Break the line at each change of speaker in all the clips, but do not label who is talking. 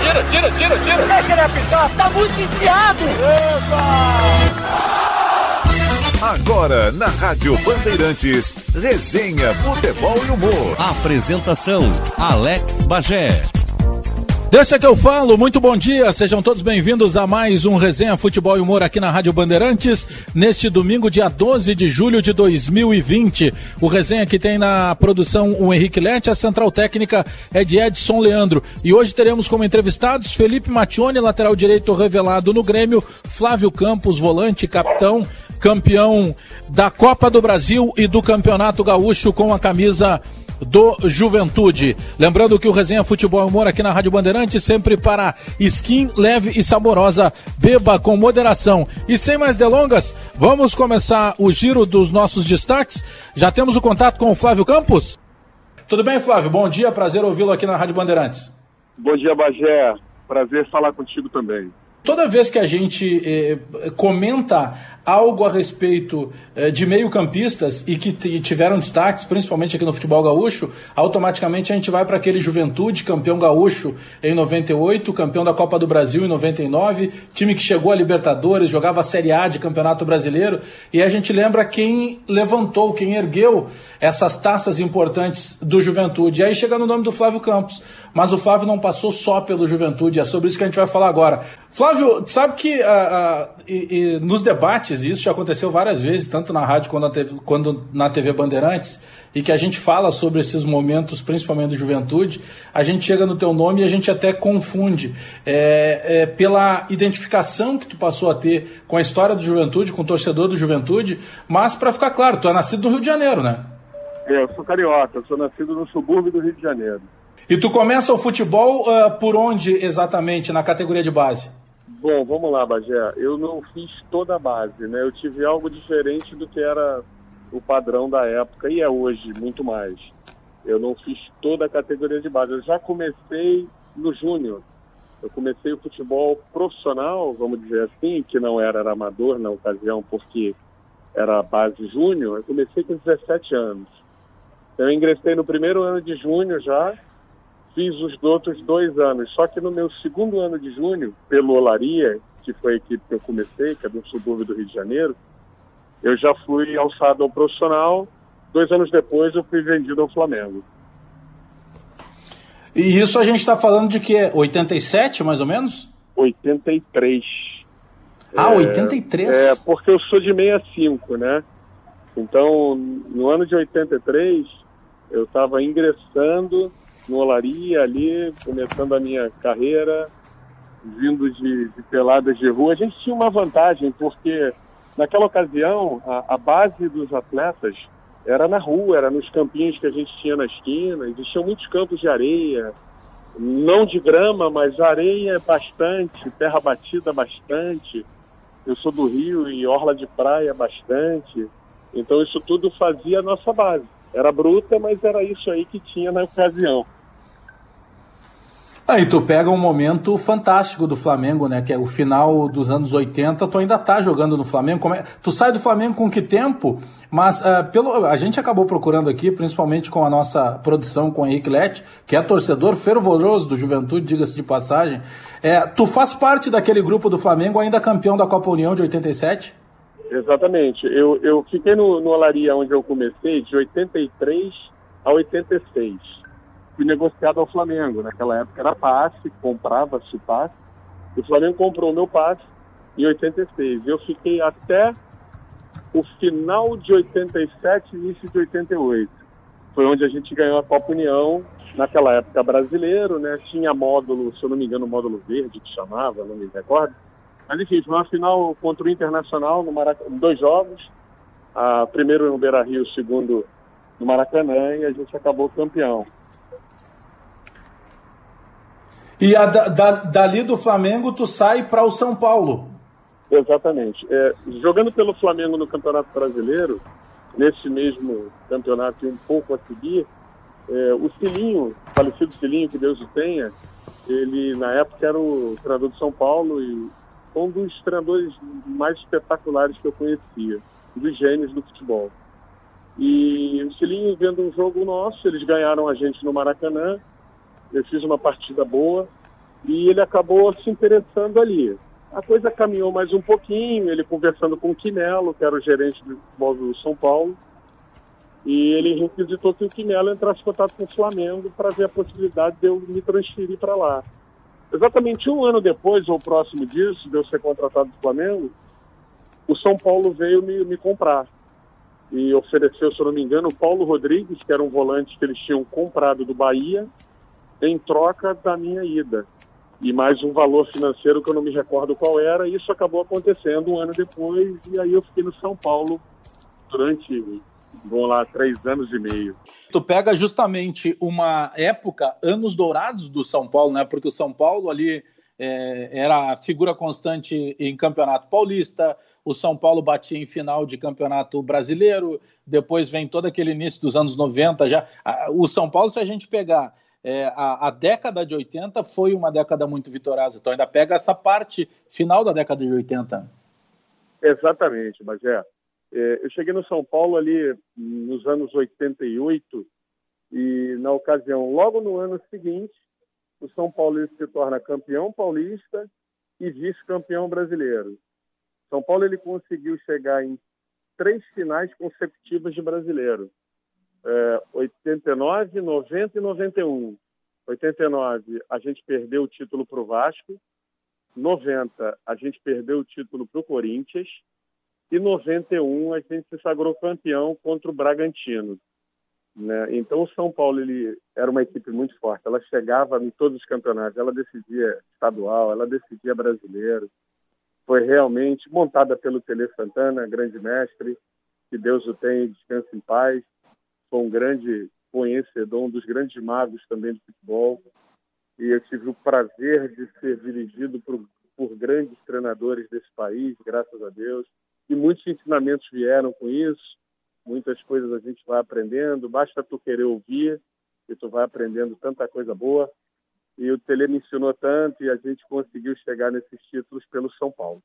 Tira, tira, tira, tira.
Deixa ele apitar, tá muito enfiado.
Agora, na Rádio Bandeirantes, resenha, futebol e humor.
Apresentação: Alex Bagé.
Deixa que eu falo, muito bom dia, sejam todos bem-vindos a mais um Resenha Futebol e Humor aqui na Rádio Bandeirantes, neste domingo, dia 12 de julho de 2020. O Resenha que tem na produção o Henrique Lete, a central técnica é de Edson Leandro. E hoje teremos como entrevistados Felipe Matione, lateral direito revelado no Grêmio, Flávio Campos, volante, capitão, campeão da Copa do Brasil e do Campeonato Gaúcho com a camisa do Juventude. Lembrando que o Resenha Futebol e Humor aqui na Rádio Bandeirantes sempre para skin leve e saborosa, beba com moderação. E sem mais delongas, vamos começar o giro dos nossos destaques. Já temos o contato com o Flávio Campos? Tudo bem, Flávio? Bom dia, prazer ouvi-lo aqui na Rádio Bandeirantes.
Bom dia, Bagé. Prazer falar contigo também.
Toda vez que a gente eh, comenta algo a respeito eh, de meio-campistas e que tiveram destaques, principalmente aqui no futebol gaúcho, automaticamente a gente vai para aquele Juventude, campeão gaúcho em 98, campeão da Copa do Brasil em 99, time que chegou a Libertadores, jogava a Série A de Campeonato Brasileiro, e a gente lembra quem levantou, quem ergueu essas taças importantes do Juventude. E aí chega no nome do Flávio Campos. Mas o Flávio não passou só pelo Juventude, é sobre isso que a gente vai falar agora. Flávio, sabe que uh, uh, e, e nos debates, isso já aconteceu várias vezes, tanto na rádio quanto na, TV, na TV Bandeirantes, e que a gente fala sobre esses momentos, principalmente do Juventude, a gente chega no teu nome e a gente até confunde é, é, pela identificação que tu passou a ter com a história do Juventude, com o torcedor do Juventude, mas para ficar claro, tu é nascido no Rio de Janeiro, né?
É, eu sou carioca, eu sou nascido no subúrbio do Rio de Janeiro.
E tu começa o futebol uh, por onde exatamente, na categoria de base?
Bom, vamos lá, Bagé. Eu não fiz toda a base, né? Eu tive algo diferente do que era o padrão da época e é hoje muito mais. Eu não fiz toda a categoria de base. Eu já comecei no júnior. Eu comecei o futebol profissional, vamos dizer assim, que não era, era amador na ocasião, porque era base júnior. Eu comecei com 17 anos. Eu ingressei no primeiro ano de júnior já, fiz os outros dois anos. Só que no meu segundo ano de junho, pelo Olaria, que foi a equipe que eu comecei, que é do subúrbio do Rio de Janeiro, eu já fui alçado ao profissional. Dois anos depois, eu fui vendido ao Flamengo.
E isso a gente está falando de que? 87, mais ou menos?
83.
Ah, é, 83?
É, porque eu sou de 65, né? Então, no ano de 83, eu estava ingressando no Olaria ali, começando a minha carreira, vindo de, de, peladas de rua. A gente tinha uma vantagem, porque naquela ocasião a, a, base dos atletas era na rua, era nos campinhos que a gente tinha na esquina. Existiam muitos campos de areia, não de grama, mas areia bastante, terra batida bastante. Eu sou do Rio e orla de praia bastante. Então isso tudo fazia a nossa base. Era bruta, mas era isso aí que tinha na ocasião.
Aí tu pega um momento fantástico do Flamengo, né? Que é o final dos anos 80, tu ainda tá jogando no Flamengo. É... Tu sai do Flamengo com que tempo? Mas uh, pelo... a gente acabou procurando aqui, principalmente com a nossa produção com o Henrique Lete, que é torcedor fervoroso do Juventude, diga-se de passagem. É, tu faz parte daquele grupo do Flamengo, ainda campeão da Copa União de 87?
Exatamente. Eu, eu fiquei no, no Olaria, onde eu comecei, de 83 a 86. Fui negociado ao Flamengo. Naquela época era passe, comprava-se passe. O Flamengo comprou o meu passe em 86. Eu fiquei até o final de 87 início de 88. Foi onde a gente ganhou a Copa União, naquela época brasileiro, né? Tinha módulo, se eu não me engano, módulo verde que chamava, não me recordo enfim, foi uma final contra o Internacional no Maracanã, dois jogos. A, primeiro no Beira Rio, segundo no Maracanã, e a gente acabou campeão.
E a, da, dali do Flamengo, tu sai para o São Paulo.
Exatamente. É, jogando pelo Flamengo no Campeonato Brasileiro, nesse mesmo campeonato e um pouco a seguir, é, o Cilinho, falecido Cilinho, que Deus o tenha, ele na época era o treinador de São Paulo e um dos treinadores mais espetaculares que eu conhecia, dos gênios do futebol. E o Cilinho vendo um jogo nosso, eles ganharam a gente no Maracanã, eu fiz uma partida boa, e ele acabou se interessando ali. A coisa caminhou mais um pouquinho, ele conversando com o Quinelo, que era o gerente do futebol do São Paulo, e ele requisitou que o Quinelo entrasse em contato com o Flamengo para ver a possibilidade de eu me transferir para lá. Exatamente um ano depois, ou próximo disso, de eu ser contratado do Flamengo, o São Paulo veio me, me comprar e ofereceu, se eu não me engano, o Paulo Rodrigues, que era um volante que eles tinham comprado do Bahia, em troca da minha ida. E mais um valor financeiro que eu não me recordo qual era, e isso acabou acontecendo um ano depois, e aí eu fiquei no São Paulo durante, vamos lá, três anos e meio.
Tu pega justamente uma época, anos dourados do São Paulo, né? Porque o São Paulo ali é, era a figura constante em Campeonato Paulista, o São Paulo batia em final de campeonato brasileiro, depois vem todo aquele início dos anos 90 já. O São Paulo, se a gente pegar é, a, a, década de 80 foi uma década muito vitoriosa, então ainda pega essa parte final da década de 80.
Exatamente, Bagé. É, eu cheguei no São Paulo ali nos anos 88 e na ocasião, logo no ano seguinte, o São Paulo se torna campeão paulista e vice-campeão brasileiro. São Paulo ele conseguiu chegar em três finais consecutivas de brasileiro. É, 89, 90 e 91. 89 a gente perdeu o título para o Vasco. 90 a gente perdeu o título para o Corinthians. E 91 a gente se sagrou campeão contra o Bragantino. Né? Então o São Paulo ele era uma equipe muito forte. Ela chegava em todos os campeonatos. Ela decidia estadual, ela decidia brasileiro foi realmente montada pelo Tele Santana, grande mestre, que Deus o tenha e descanse em paz. Foi um grande conhecedor, um dos grandes magos também do futebol. E eu tive o prazer de ser dirigido por, por grandes treinadores desse país, graças a Deus. E muitos ensinamentos vieram com isso. Muitas coisas a gente vai aprendendo. Basta tu querer ouvir e tu vai aprendendo tanta coisa boa e o Tele me ensinou tanto e a gente conseguiu chegar nesses títulos pelo São Paulo.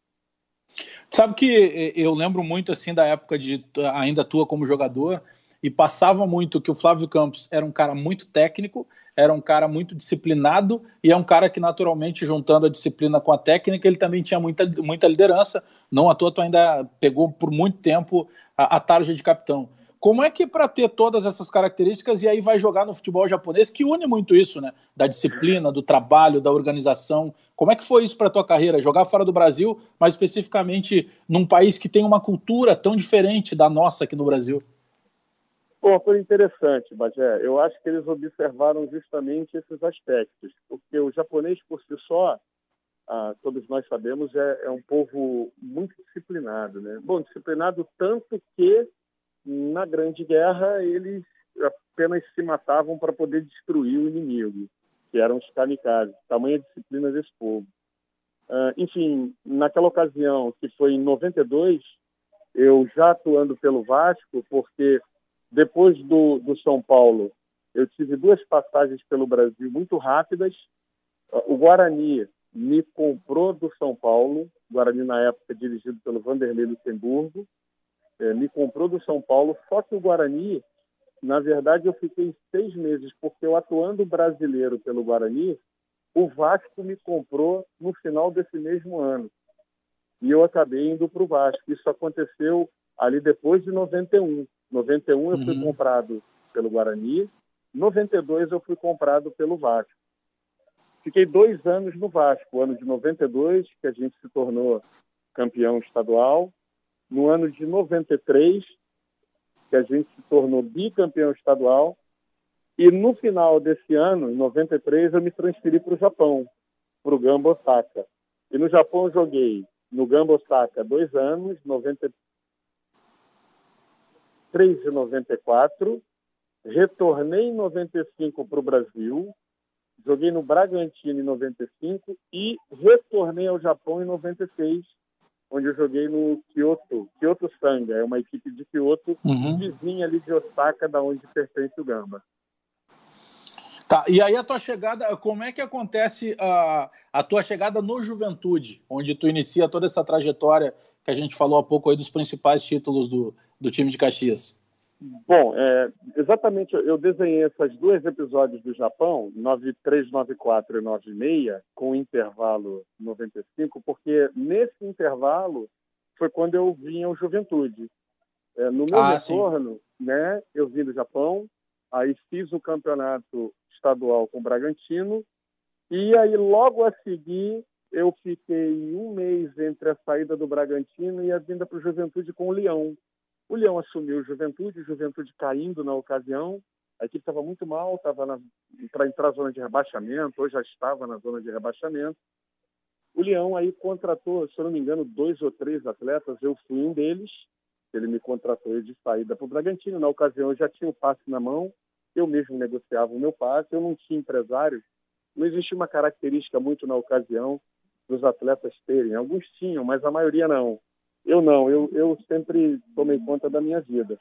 Sabe que eu lembro muito assim da época de ainda tua como jogador e passava muito que o Flávio Campos era um cara muito técnico, era um cara muito disciplinado e é um cara que naturalmente juntando a disciplina com a técnica ele também tinha muita, muita liderança. Não à toa tu ainda pegou por muito tempo a, a tarja de capitão. Como é que para ter todas essas características e aí vai jogar no futebol japonês que une muito isso, né? Da disciplina, do trabalho, da organização. Como é que foi isso para tua carreira? Jogar fora do Brasil, mas especificamente num país que tem uma cultura tão diferente da nossa aqui no Brasil?
Foi interessante, Bagé. Eu acho que eles observaram justamente esses aspectos, porque o japonês por si só, ah, todos nós sabemos, é, é um povo muito disciplinado, né? Bom, disciplinado tanto que na Grande Guerra eles apenas se matavam para poder destruir o inimigo, que eram os kamikazes, tamanha disciplina desse povo. Uh, enfim, naquela ocasião, que foi em 92, eu já atuando pelo Vasco, porque depois do, do São Paulo, eu tive duas passagens pelo Brasil muito rápidas. O Guarani me comprou do São Paulo, Guarani na época dirigido pelo Vanderlei Luxemburgo, é, me comprou do São Paulo, só que o Guarani, na verdade, eu fiquei seis meses, porque eu atuando brasileiro pelo Guarani, o Vasco me comprou no final desse mesmo ano. E eu acabei indo para o Vasco. Isso aconteceu ali depois de 91. 91 eu uhum. fui comprado pelo Guarani, 92 eu fui comprado pelo Vasco. Fiquei dois anos no Vasco, ano de 92 que a gente se tornou campeão estadual, no ano de 93 que a gente se tornou bicampeão estadual e no final desse ano, em 93, eu me transferi para o Japão, para o Gamba Osaka. E no Japão joguei no Gamba Osaka dois anos, 93. 3,94. Retornei em 95 para o Brasil, joguei no Bragantino em 95 e retornei ao Japão em 96, onde eu joguei no Kyoto, Kyoto Sanga, é uma equipe de Kyoto, uhum. vizinha ali de Osaka, da onde pertence o Gamba.
Tá, e aí a tua chegada, como é que acontece a, a tua chegada no Juventude, onde tu inicia toda essa trajetória que a gente falou há pouco aí dos principais títulos do, do time de Caxias?
Bom, é, exatamente, eu desenhei esses dois episódios do Japão, 93, 94 e 96, com intervalo 95, porque nesse intervalo foi quando eu vim ao Juventude. É, no meu ah, retorno, né, eu vim do Japão, aí fiz o campeonato estadual com o Bragantino, e aí logo a seguir eu fiquei um mês entre a saída do Bragantino e a vinda para o Juventude com o Leão. O Leão assumiu Juventude, Juventude caindo na ocasião. A equipe estava muito mal, estava para entrar na zona de rebaixamento, ou já estava na zona de rebaixamento. O Leão aí contratou, se eu não me engano, dois ou três atletas. Eu fui um deles. Ele me contratou de saída para o Bragantino. Na ocasião, eu já tinha o passe na mão. Eu mesmo negociava o meu passe. Eu não tinha empresário. Não existia uma característica muito na ocasião dos atletas terem. Alguns tinham, mas a maioria não. Eu não, eu, eu sempre tomei conta da minha vida.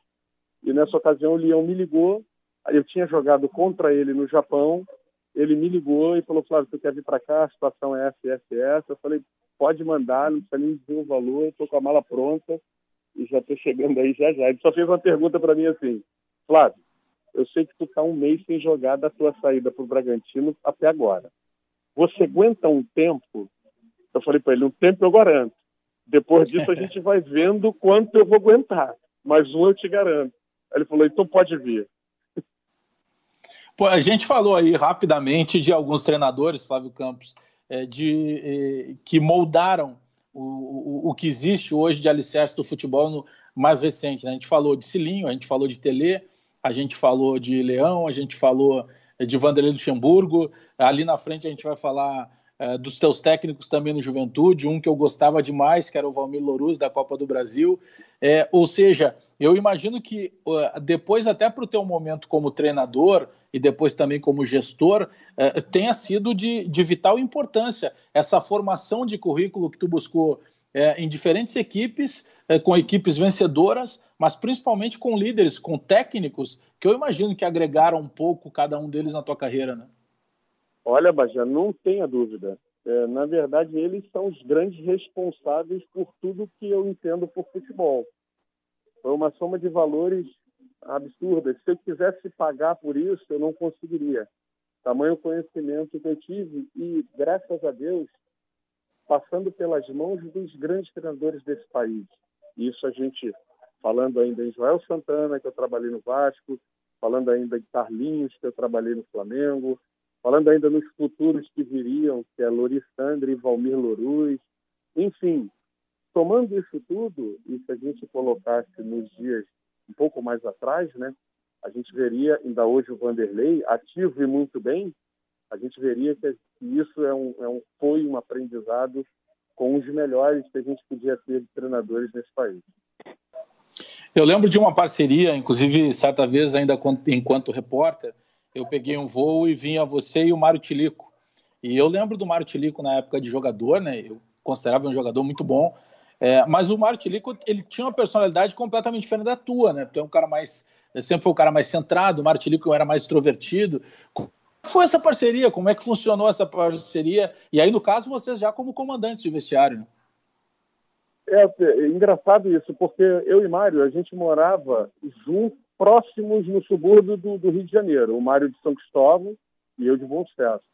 E nessa ocasião o Leão me ligou, eu tinha jogado contra ele no Japão, ele me ligou e falou, Flávio, você quer vir para cá? A situação é essa, essa, essa. Eu falei, pode mandar, não precisa nem dizer o valor, estou com a mala pronta e já estou chegando aí já já. Ele só fez uma pergunta para mim assim, Flávio, eu sei que tu está um mês sem jogar da tua saída para o Bragantino até agora. Você aguenta um tempo? Eu falei para ele, um tempo eu garanto. Depois disso, a gente vai vendo quanto eu vou aguentar. Mas um eu te garanto. Aí ele falou: então pode vir.
Pô, a gente falou aí rapidamente de alguns treinadores, Flávio Campos, é, de, é, que moldaram o, o, o, que existe hoje de alicerce do futebol no, mais recente. Né? A gente falou de Cilinho, a gente falou de Tele, a gente falou de Leão, a gente falou de Vanderlei Luxemburgo. Ali na frente a gente vai falar é, dos teus técnicos também no Juventude, um que eu gostava demais, que era o Valmir Louruz, da Copa do Brasil. É, ou seja, eu imagino que uh, depois, até para o teu momento como treinador e depois também como gestor, tenha sido de, de, vital importância essa formação de currículo que tu buscou em diferentes equipes, com equipes vencedoras, mas principalmente com líderes, com técnicos, que eu imagino que agregaram um pouco cada um deles na tua carreira, né?
Olha, Bajé, não tenha dúvida. É, na verdade, eles são os grandes responsáveis por tudo que eu entendo por futebol. Foi uma soma de valores absurda. Se eu quisesse pagar por isso, eu não conseguiria. Tamanho conhecimento que eu tive e, graças a Deus, passando pelas mãos dos grandes treinadores desse país. Isso a gente, falando ainda em Joel Santana, que eu trabalhei no Vasco, falando ainda de Carlinhos, que eu trabalhei no Flamengo, falando ainda nos futuros que viriam, que é Lorissandra e Valmir Loruz. Enfim, tomando isso tudo, e se a gente colocasse nos dias um pouco mais atrás, né, a gente veria, ainda hoje o Vanderlei, ativo e muito bem, a gente veria que isso é um, é um, foi um aprendizado com os melhores que a gente podia ter de treinadores nesse país.
Eu lembro de uma parceria, inclusive, certa vez, ainda enquanto repórter, eu peguei um voo e vinha você e o Mário Tilico. E eu lembro do Mário Tilico na época de jogador, né? Eu considerava um jogador muito bom. É, mas o Mário Tilico, ele tinha uma personalidade completamente diferente da tua, né? Tu é um cara mais... Sempre foi o um cara mais centrado, o Mário Tilico era mais extrovertido. Como foi essa parceria? Como é que funcionou essa parceria? E aí, no caso, vocês já como comandantes de vestiário, né?
É, é engraçado isso, porque eu e Mário, a gente morava junto próximos no subúrbio do, do, Rio de Janeiro. O Mário de São Cristóvão e eu de Bom Sucesso.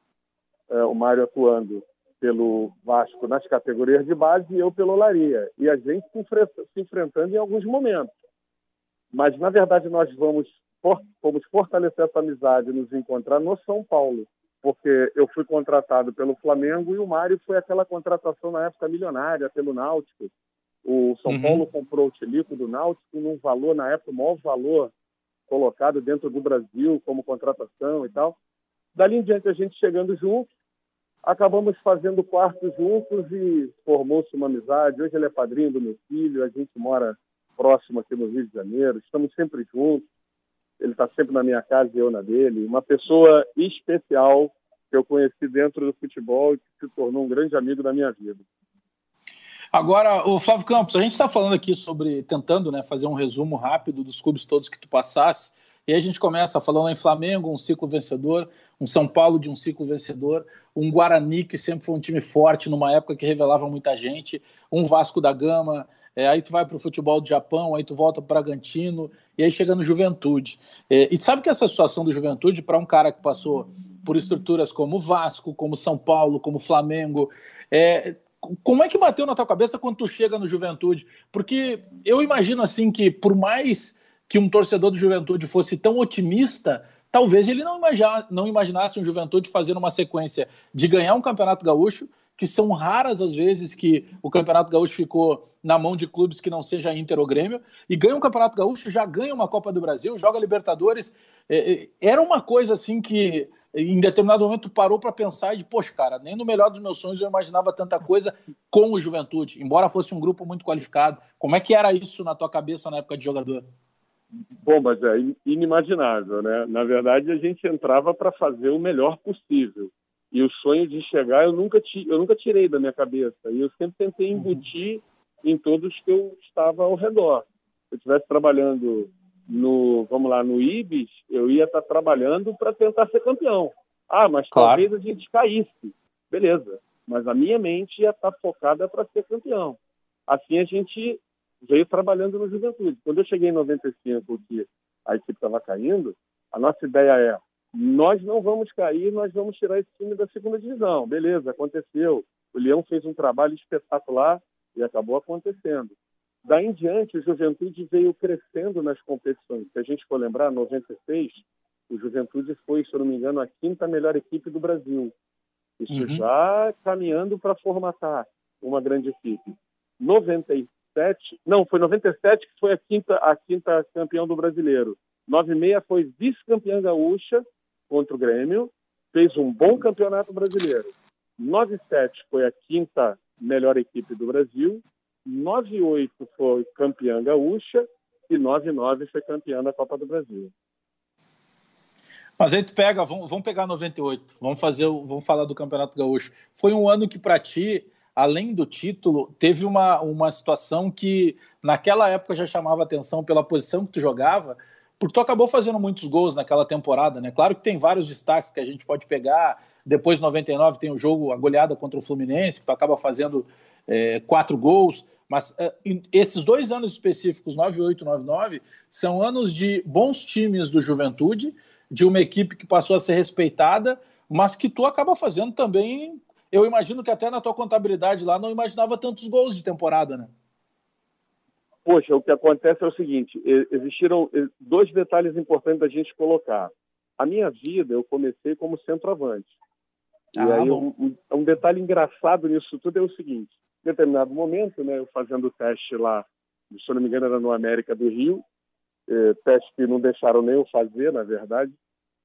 É, o Mário atuando pelo Vasco nas categorias de base e eu pelo Laria. E a gente se, se enfrentando em alguns momentos. Mas, na verdade, nós vamos, vamos fortalecer essa amizade e nos encontrar no São Paulo. Porque eu fui contratado pelo Flamengo e o Mário foi aquela contratação na época milionária pelo Náutico o São uhum. Paulo comprou o Tilico do Náutico num valor, na época, o maior valor colocado dentro do Brasil como contratação e tal. Dali em diante, a gente chegando juntos, acabamos fazendo quartos juntos e formou-se uma amizade. Hoje ele é padrinho do meu filho, a gente mora próximo aqui no Rio de Janeiro, estamos sempre juntos. Ele está sempre na minha casa e eu na dele. Uma pessoa especial que eu conheci dentro do futebol e que se tornou um grande amigo da minha vida.
Agora, o Flávio Campos, a gente está falando aqui sobre, tentando né, fazer um resumo rápido dos clubes todos que tu passasse, e a gente começa falando em Flamengo, um ciclo vencedor, um São Paulo de um ciclo vencedor, um Guarani que sempre foi um time forte numa época que revelava muita gente, um Vasco da Gama é, aí tu vai para o futebol do Japão, aí tu volta para o Bragantino, e aí chega no Juventude. É, e sabe que essa situação do Juventude, para um cara que passou por estruturas como Vasco, como São Paulo, como Flamengo, é, como é que bateu na tua cabeça quando tu chega no Juventude? Porque eu imagino assim que por mais que um torcedor do Juventude fosse tão otimista, talvez ele não, não imaginasse um Juventude fazendo uma sequência de ganhar um Campeonato Gaúcho, que são raras as vezes que o Campeonato Gaúcho ficou na mão de clubes que não seja Inter ou Grêmio, e ganha um Campeonato Gaúcho, já ganha uma Copa do Brasil, joga Libertadores. É, é, era uma coisa assim que em determinado momento parou para pensar de, poxa, cara, nem no melhor dos meus sonhos eu imaginava tanta coisa com o Juventude, embora fosse um grupo muito qualificado. Como é que era isso na tua cabeça na época de jogador?
Bom, mas é inimaginável, né? Na verdade, a gente entrava para fazer o melhor possível. E o sonho de chegar eu nunca, eu nunca tirei da minha cabeça. E eu sempre tentei embutir em todos que eu estava ao redor. Se eu estivesse trabalhando no, vamos lá, no Ibis, eu ia estar trabalhando para tentar ser campeão. Ah, mas claro. talvez a gente caísse. Beleza. Mas a minha mente ia estar focada para ser campeão. Assim a gente veio trabalhando no Juventude. Quando eu cheguei em 95, que a equipe estava caindo, a nossa ideia é: nós não vamos cair, nós vamos tirar esse time da segunda divisão. Beleza, aconteceu. O Leão fez um trabalho espetacular e acabou acontecendo. Daí em diante, o Juventude veio crescendo nas competições. Se a gente for lembrar, 96, o Juventude foi, se eu não me engano, a quinta melhor equipe do Brasil. Isso uhum. já caminhando para formatar uma grande equipe. 97, não, foi 97 que foi a quinta, a quinta campeão do brasileiro. 96 foi vice-campeã gaúcha contra o Grêmio, fez um bom campeonato brasileiro. 97 foi a quinta melhor equipe do Brasil 98 foi campeã gaúcha e 99 foi campeã da Copa do Brasil.
Mas aí tu pega, vamos, vamos pegar 98, vamos fazer, vamos falar do Campeonato Gaúcho. Foi um ano que para ti, além do título, teve uma, uma situação que naquela época já chamava atenção pela posição que tu jogava, porque tu acabou fazendo muitos gols naquela temporada, né? Claro que tem vários destaques que a gente pode pegar. Depois de 99 tem o jogo, a goleada contra o Fluminense, que tu acaba fazendo é, quatro gols. Mas é, esses dois anos específicos, 98 e 99, são anos de bons times do Juventude, de uma equipe que passou a ser respeitada, mas que tu acaba fazendo também. Eu imagino que até na tua contabilidade lá não imaginava tantos gols de temporada, né?
Poxa, o que acontece é o seguinte: existiram dois detalhes importantes da gente colocar. A minha vida, eu comecei como centroavante. Ah, e aí, um, um, detalhe engraçado nisso tudo é o seguinte: determinado momento, né, eu fazendo o teste lá, se eu não me engano, era no América do Rio, eh, teste que não deixaram nem eu fazer, na verdade.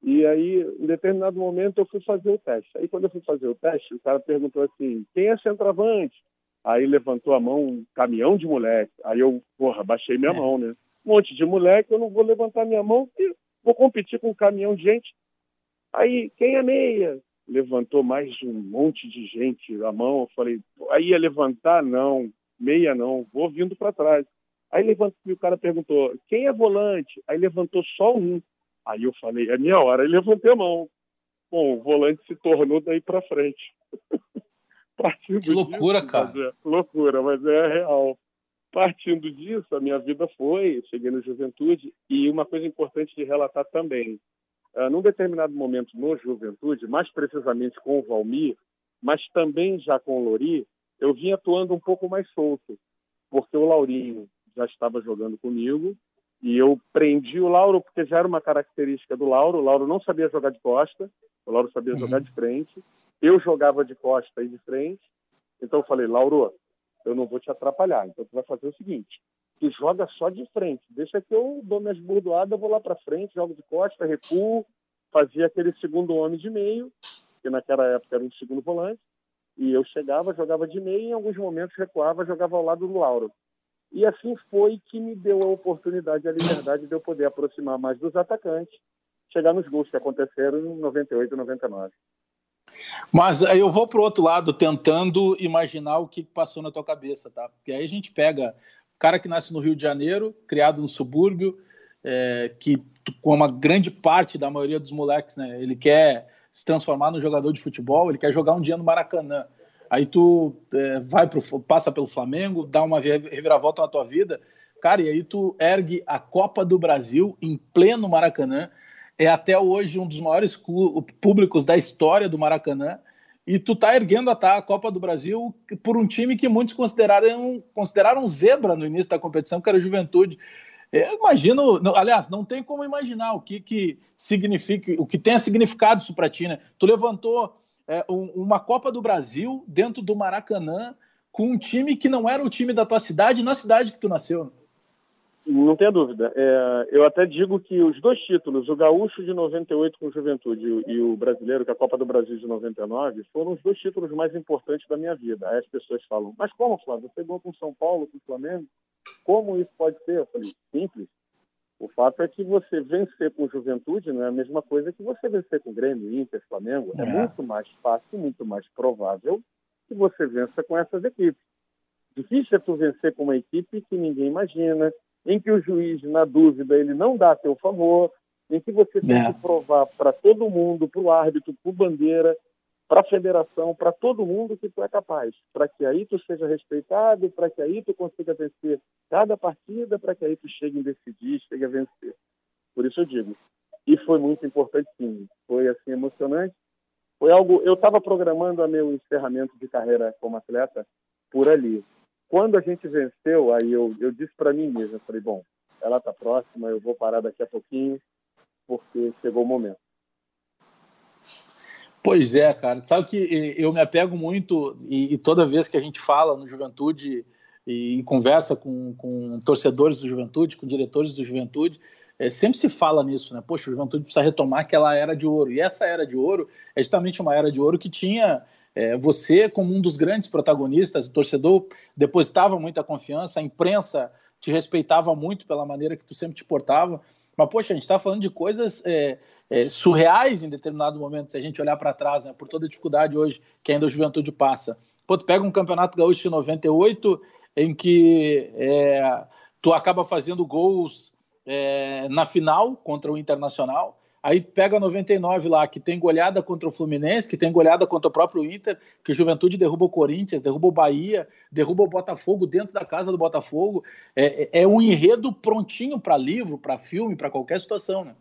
E aí, em determinado momento, eu fui fazer o teste. Aí, quando eu fui fazer o teste, o cara perguntou assim: quem é centroavante? Aí levantou a mão um caminhão de moleque. Aí eu, porra, baixei minha é. mão, né? Um monte de moleque, eu não vou levantar minha mão porque vou competir com um caminhão de gente. Aí, quem é meia? Levantou mais um monte de gente a mão. Eu falei, aí ia levantar? Não, meia não, vou vindo para trás. Aí levantou e o cara perguntou, quem é volante? Aí levantou só um. Aí eu falei, é minha hora. Aí levantei a mão. Bom, o volante se tornou daí para frente.
Partindo que loucura, disso, cara.
É, loucura, mas é real. Partindo disso, a minha vida foi, cheguei na juventude, e uma coisa importante de relatar também, uh, num determinado momento no Juventude, mais precisamente com o Valmir, mas também já com o Lori, eu vim atuando um pouco mais solto, porque o Laurinho já estava jogando comigo e eu prendi o Lauro porque já era uma característica do Lauro. O Lauro não sabia jogar de costa, o Lauro sabia uhum. jogar de frente. Eu jogava de costa e de frente. Então eu falei, Lauro, eu não vou te atrapalhar. Então tu vai fazer o seguinte: que joga só de frente. Deixa que eu dou minhas burdoadas, vou lá para frente, jogo de costa, recuo, fazia aquele segundo homem de meio, que naquela época era um segundo volante, e eu chegava, jogava de meio e em alguns momentos recuava, jogava ao lado do Lauro. E assim foi que me deu a oportunidade, a liberdade de eu poder aproximar mais dos atacantes, chegar nos gols que aconteceram em 98 e 99.
Mas eu vou para o outro lado, tentando imaginar o que passou na tua cabeça, tá? Porque aí a gente pega cara que nasce no Rio de Janeiro, criado no subúrbio, é, que com uma grande parte da maioria dos moleques, né, ele quer se transformar no jogador de futebol, ele quer jogar um dia no Maracanã. aí tu é, vai pro, passa pelo Flamengo, dá uma reviravolta na tua vida, cara, e aí tu ergue a Copa do Brasil em pleno Maracanã, é até hoje um dos maiores públicos da história do Maracanã, e tu tá erguendo a, Copa do Brasil por um time que muitos consideraram, consideraram zebra no início da competição, que era a Juventude. Eu imagino, aliás, não tem como imaginar o que, que significa, o que tenha significado isso para ti, né? Tu levantou é, um, uma Copa do Brasil dentro do Maracanã com um time que não era o time da tua cidade, na cidade que tu nasceu.
Não tenha dúvida. É, eu até digo que os dois títulos, o Gaúcho de 98 com Juventude e o Brasileiro, que é a Copa do Brasil de 99, foram os dois títulos mais importantes da minha vida. Aí as pessoas falam, mas como, Flávio? Você ganhou com São Paulo, com o Flamengo? Como isso pode ser? Eu falei, simples. O fato é que você vencer com Juventude não é a mesma coisa que você vencer com Grêmio, Inter, Flamengo. É, é muito mais fácil, muito mais provável que você vença com essas equipes. Difícil é tu vencer com uma equipe que ninguém imagina, em que o juiz, na dúvida, ele não dá a teu favor, em que você tem é. que provar para todo mundo, para o árbitro, para o bandeira, para a federação, para todo mundo que tu é capaz, para que aí tu seja respeitado, para que aí tu consiga vencer cada partida, para que aí tu chegue em decidir, chegue a vencer. Por isso eu digo. E foi muito importante, sim. Foi assim emocionante. Foi algo. Eu estava programando o meu encerramento de carreira como atleta por ali. Quando a gente venceu, aí eu, eu disse para mim mesmo, eu falei, bom, ela está próxima, eu vou parar daqui a pouquinho, porque chegou o momento.
Pois é, cara. Sabe que eu me apego muito, e, e toda vez que a gente fala no Juventude e, e conversa com, com, torcedores do Juventude, com diretores do Juventude, é, sempre se fala nisso, né? Poxa, o Juventude precisa retomar aquela era de ouro. E essa era de ouro é justamente uma era de ouro que tinha é, você, como um dos grandes protagonistas, o torcedor depositava muita confiança, a imprensa te respeitava muito pela maneira que tu sempre te portava. Mas, poxa, a gente está falando de coisas é, é, surreais em determinado momento, se a gente olhar para trás, né, por toda a dificuldade hoje que ainda a juventude passa. Pô, tu pega um campeonato gaúcho de 98, em que é, tu acaba fazendo gols é, na final contra o Internacional, Aí pega 99 lá, que tem goleada contra o Fluminense, que tem goleada contra o próprio Inter, que Juventude derruba o Corinthians, derruba o Bahia, derruba o Botafogo dentro da casa do Botafogo. É, é, é um enredo prontinho para livro, para filme, para qualquer situação, né?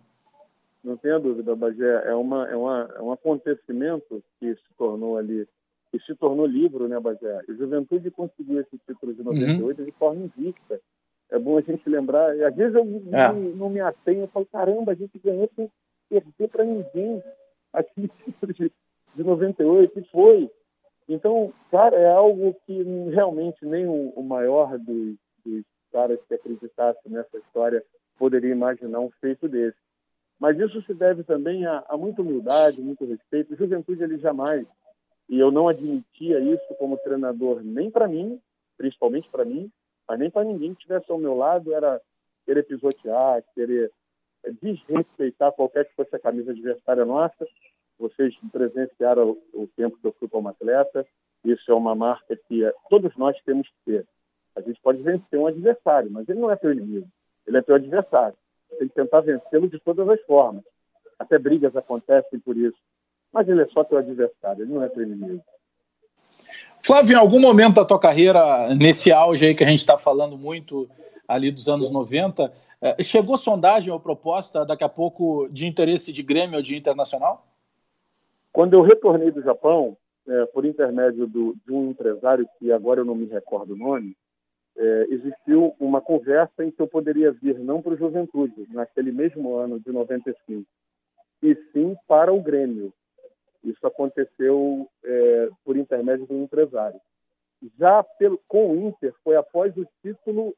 Não tenha dúvida, Bagé. É, uma, é, uma, é um acontecimento que se tornou ali, que se tornou livro, né, Bagé? E Juventude conseguiu esse título de 98 uhum. de forma invicta. É bom a gente lembrar. Às vezes eu é. não, não, me atenho, eu falo, caramba, a gente ganhou com perder para ninguém aquele de, de 98, e foi. Então, cara, é algo que realmente nem o, o maior dos, dos caras que acreditasse nessa história poderia imaginar um feito desse. Mas isso se deve também a, a muita humildade, muito respeito. Juventude, ele jamais, e eu não admitia isso como treinador, nem para mim, principalmente para mim, mas nem para ninguém que estivesse ao meu lado, era querer pisotear, querer desrespeitar qualquer que fosse a camisa adversária nossa. Vocês presenciaram o tempo que eu fui como atleta. Isso é uma marca que eh, todos nós temos que ter. A gente pode vencer um adversário, mas ele não é teu inimigo. Ele é teu adversário. Você tem que tentar vencê-lo de todas as formas. Até brigas acontecem por isso. Mas ele é só teu adversário, ele não é teu inimigo.
Flávio, em algum momento da tua carreira, nesse auge aí que a gente está falando muito ali dos anos 90, é, chegou sondagem ou proposta daqui a pouco de interesse de Grêmio ou de Internacional?
Quando eu retornei do Japão, é, por intermédio do, de um empresário que agora eu não me recordo o nome, é, existiu uma conversa em que eu poderia vir não para o Juventude, naquele mesmo ano de 95, e sim para o Grêmio. Isso aconteceu é, por intermédio de um empresário. Já pelo, com o Inter, foi após o título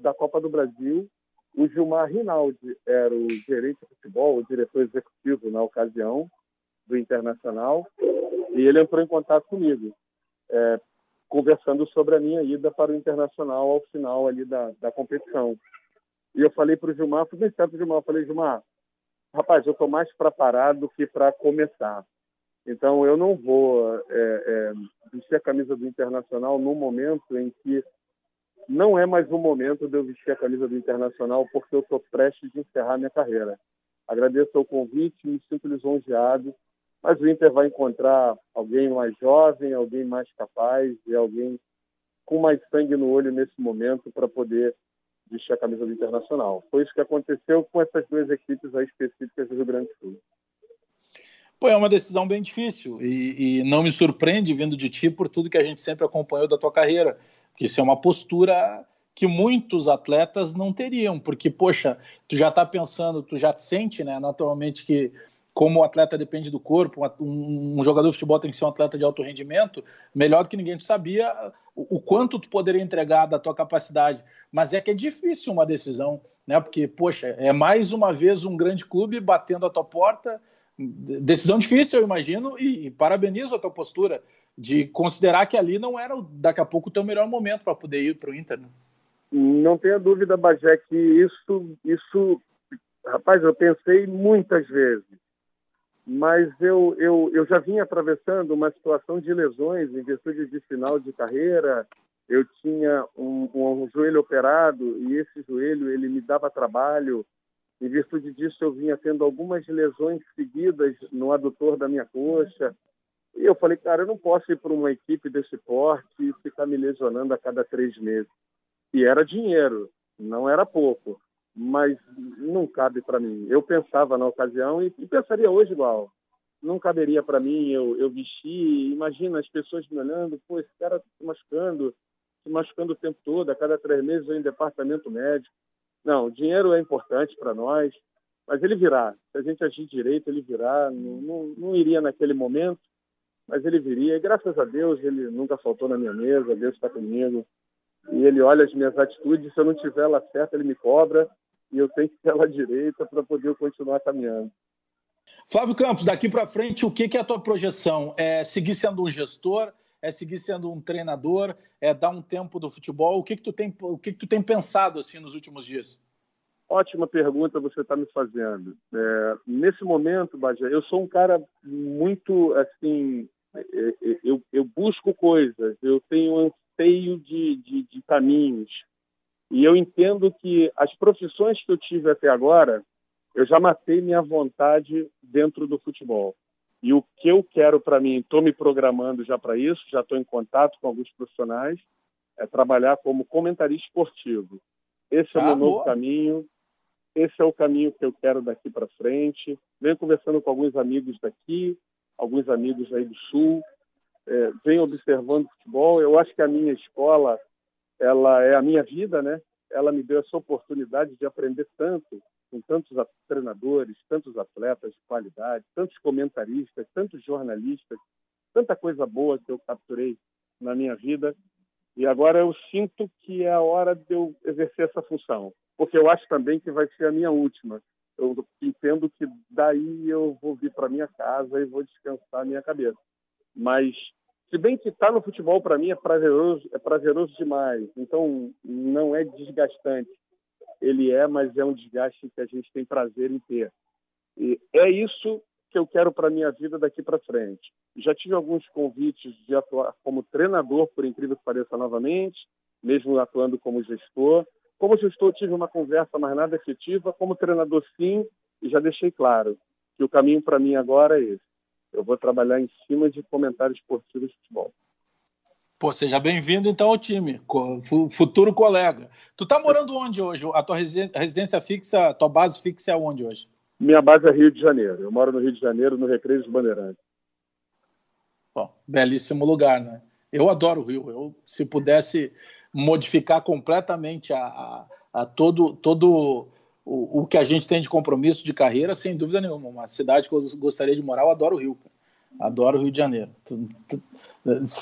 da Copa do Brasil o Gilmar Rinaldi era o gerente de futebol, o diretor executivo na ocasião do Internacional, e ele entrou em contato comigo, é, conversando sobre a minha ida para o Internacional ao final ali da, da competição. E eu falei para o Gilmar, fui bem certo, Gilmar, eu falei, Gilmar, rapaz, eu estou mais preparado do que para começar. Então, eu não vou é, é, vestir a camisa do Internacional no momento em que não é mais o momento de eu vestir a camisa do Internacional porque eu estou prestes de encerrar minha carreira. Agradeço o convite, me sinto lisonjeado mas o Inter vai encontrar alguém mais jovem, alguém mais capaz e alguém com mais sangue no olho nesse momento para poder vestir a camisa do Internacional. Foi isso que aconteceu com essas duas equipes aí específicas do Rio Grande do Sul.
Pô, é uma decisão bem difícil e, e, não me surpreende vindo de ti por tudo que a gente sempre acompanhou da tua carreira, isso é uma postura que muitos atletas não teriam, porque, poxa, tu já está pensando, tu já sente, né, naturalmente que como o atleta depende do corpo, um, jogador de futebol tem que ser um atleta de alto rendimento, melhor do que ninguém tu sabia o, o, quanto tu poderia entregar da tua capacidade. Mas é que é difícil uma decisão, né? Porque, poxa, é mais uma vez um grande clube batendo a tua porta. Decisão difícil, eu imagino, e, e parabenizo a tua postura de considerar que ali não era daqui a pouco o teu melhor momento para poder ir para o Inter. Né?
Não tenha dúvida, Bagé, que isso, isso, rapaz, eu pensei muitas vezes mas eu, eu, eu já vinha atravessando uma situação de lesões em virtude de final de carreira. Eu tinha um, um, um joelho operado e esse joelho ele me dava trabalho. Em virtude disso, eu vinha tendo algumas lesões seguidas no adutor da minha coxa. E eu falei, cara, eu não posso ir para uma equipe desse porte e ficar me lesionando a cada três meses. E era dinheiro, não era pouco mas não cabe para mim. Eu pensava na ocasião e, e pensaria hoje igual. Não caberia para mim eu, eu vestir. Imagina as pessoas me olhando, pô, esse cara tá se machucando, se machucando o tempo todo, a cada três meses eu em departamento médico. Não, dinheiro é importante para nós, mas ele virá. Se a gente agir direito, ele virá. Não, não, não iria naquele momento, mas ele viria. E graças a Deus ele nunca faltou na minha mesa, Deus está comigo. E ele olha as minhas atitudes, se eu não tiver ela certa, ele me cobra e eu tenho que ter ela direita para poder continuar caminhando.
Flávio Campos, daqui para frente, o que, que é a tua projeção? É seguir sendo um gestor? É seguir sendo um treinador? É dar um tempo do futebol? O que, que tu tem, o que, que tu tem pensado assim nos últimos dias?
Ótima pergunta você está me fazendo. É, nesse momento, Bajé, eu sou um cara muito assim, é, é, eu, eu busco coisas, eu tenho anseio de, de, de caminhos. E eu entendo que as profissões que eu tive até agora, eu já matei minha vontade dentro do futebol. E o que eu quero para mim, estou me programando já para isso, já estou em contato com alguns profissionais, é trabalhar como comentarista esportivo. Esse é o ah, meu boa. novo caminho, esse é o caminho que eu quero daqui para frente. Venho conversando com alguns amigos daqui, alguns amigos aí do Sul, é, venho observando futebol. Eu acho que a minha escola ela é a minha vida, né? Ela me deu essa oportunidade de aprender tanto com tantos treinadores, tantos atletas de qualidade, tantos comentaristas, tantos jornalistas, tanta coisa boa que eu capturei na minha vida. E agora eu sinto que é a hora de eu exercer essa função, porque eu acho também que vai ser a minha última. Eu entendo que daí eu vou vir para minha casa e vou descansar a minha cabeça. Mas se bem que estar tá no futebol para mim é prazeroso, é prazeroso demais. Então não é desgastante. Ele é, mas é um desgaste que a gente tem prazer em ter. E é isso que eu quero para minha vida daqui para frente. Já tive alguns convites de atuar como treinador, por incrível que pareça, novamente, mesmo atuando como gestor. Como gestor, tive uma conversa, mas nada efetiva. Como treinador, sim, e já deixei claro que o caminho para mim agora é esse eu vou trabalhar em cima de comentários esportivos de futebol.
Pô, seja bem-vindo então ao time, futuro colega. Tu tá morando onde hoje? A tua residência fixa, a tua base fixa é onde hoje?
Minha base é Rio de Janeiro. Eu moro no Rio de Janeiro, no Recreio dos Bandeirantes.
Bom, belíssimo lugar, né? Eu adoro o Rio. Eu, se pudesse modificar completamente a, a, a todo, todo o, o que a gente tem de compromisso de carreira, sem dúvida nenhuma. Uma cidade que eu gostaria de morar, eu adoro o Rio. Adoro o Rio de Janeiro.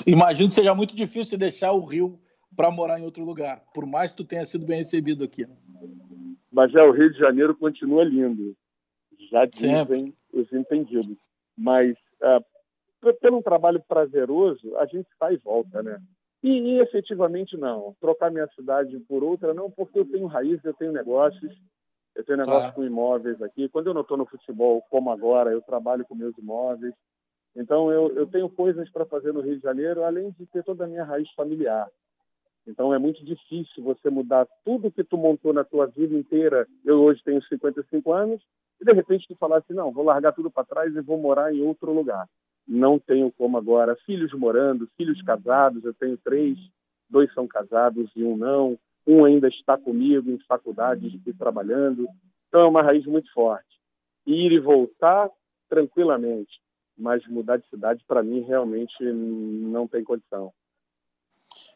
Imagino que seja muito difícil deixar o Rio para morar em outro lugar, por mais que tu tenha sido bem recebido aqui. Né?
Mas é, o Rio de Janeiro continua lindo. Já dizem Sempre. os entendidos. Mas uh, pelo trabalho prazeroso, a gente sai e volta, né? E, e, efetivamente não. Trocar minha cidade por outra não, porque eu tenho raízes, eu tenho negócios, eu tenho negócio claro. com imóveis aqui. Quando eu não estou no futebol, como agora, eu trabalho com meus imóveis. Então, eu, eu tenho coisas para fazer no Rio de Janeiro, além de ter toda a minha raiz familiar. Então é muito difícil você mudar tudo que tu montou na tua vida inteira. Eu hoje tenho 55 anos e de repente tu falar assim, não, vou largar tudo para trás e vou morar em outro lugar. Não tenho como agora. Filhos morando, filhos casados, eu tenho três, dois são casados e um não. Um ainda está comigo em faculdade e trabalhando. Então é uma raiz muito forte. Ir e voltar tranquilamente, mas mudar de cidade para mim realmente não tem condição.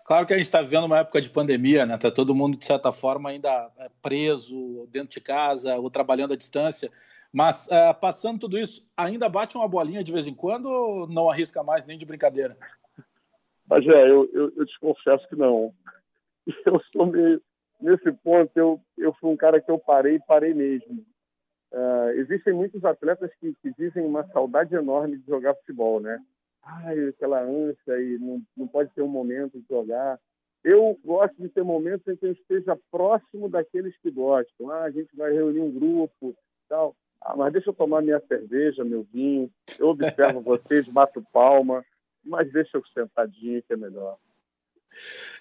Claro que a gente está vivendo uma época de pandemia, né? Tá todo mundo, de certa forma, ainda é, preso dentro de casa ou trabalhando à distância. Mas, é, passando tudo isso, ainda bate uma bolinha de vez em quando ou não arrisca mais nem de brincadeira?
Mas é, eu, eu, eu te confesso que não. Eu sou meio. Nesse ponto, eu, eu fui um cara que eu parei, parei mesmo. Uh, existem muitos atletas que, que dizem uma saudade enorme de jogar futebol, né? ai, aquela ânsia e não, não pode ter um momento de jogar. Eu gosto de ter momentos em que eu esteja próximo daqueles que gostam. Ah, a gente vai reunir um grupo, tal. Ah, mas deixa eu tomar minha cerveja, meu vinho. Eu observo vocês, bato palma, mas deixa eu sentadinho que é melhor.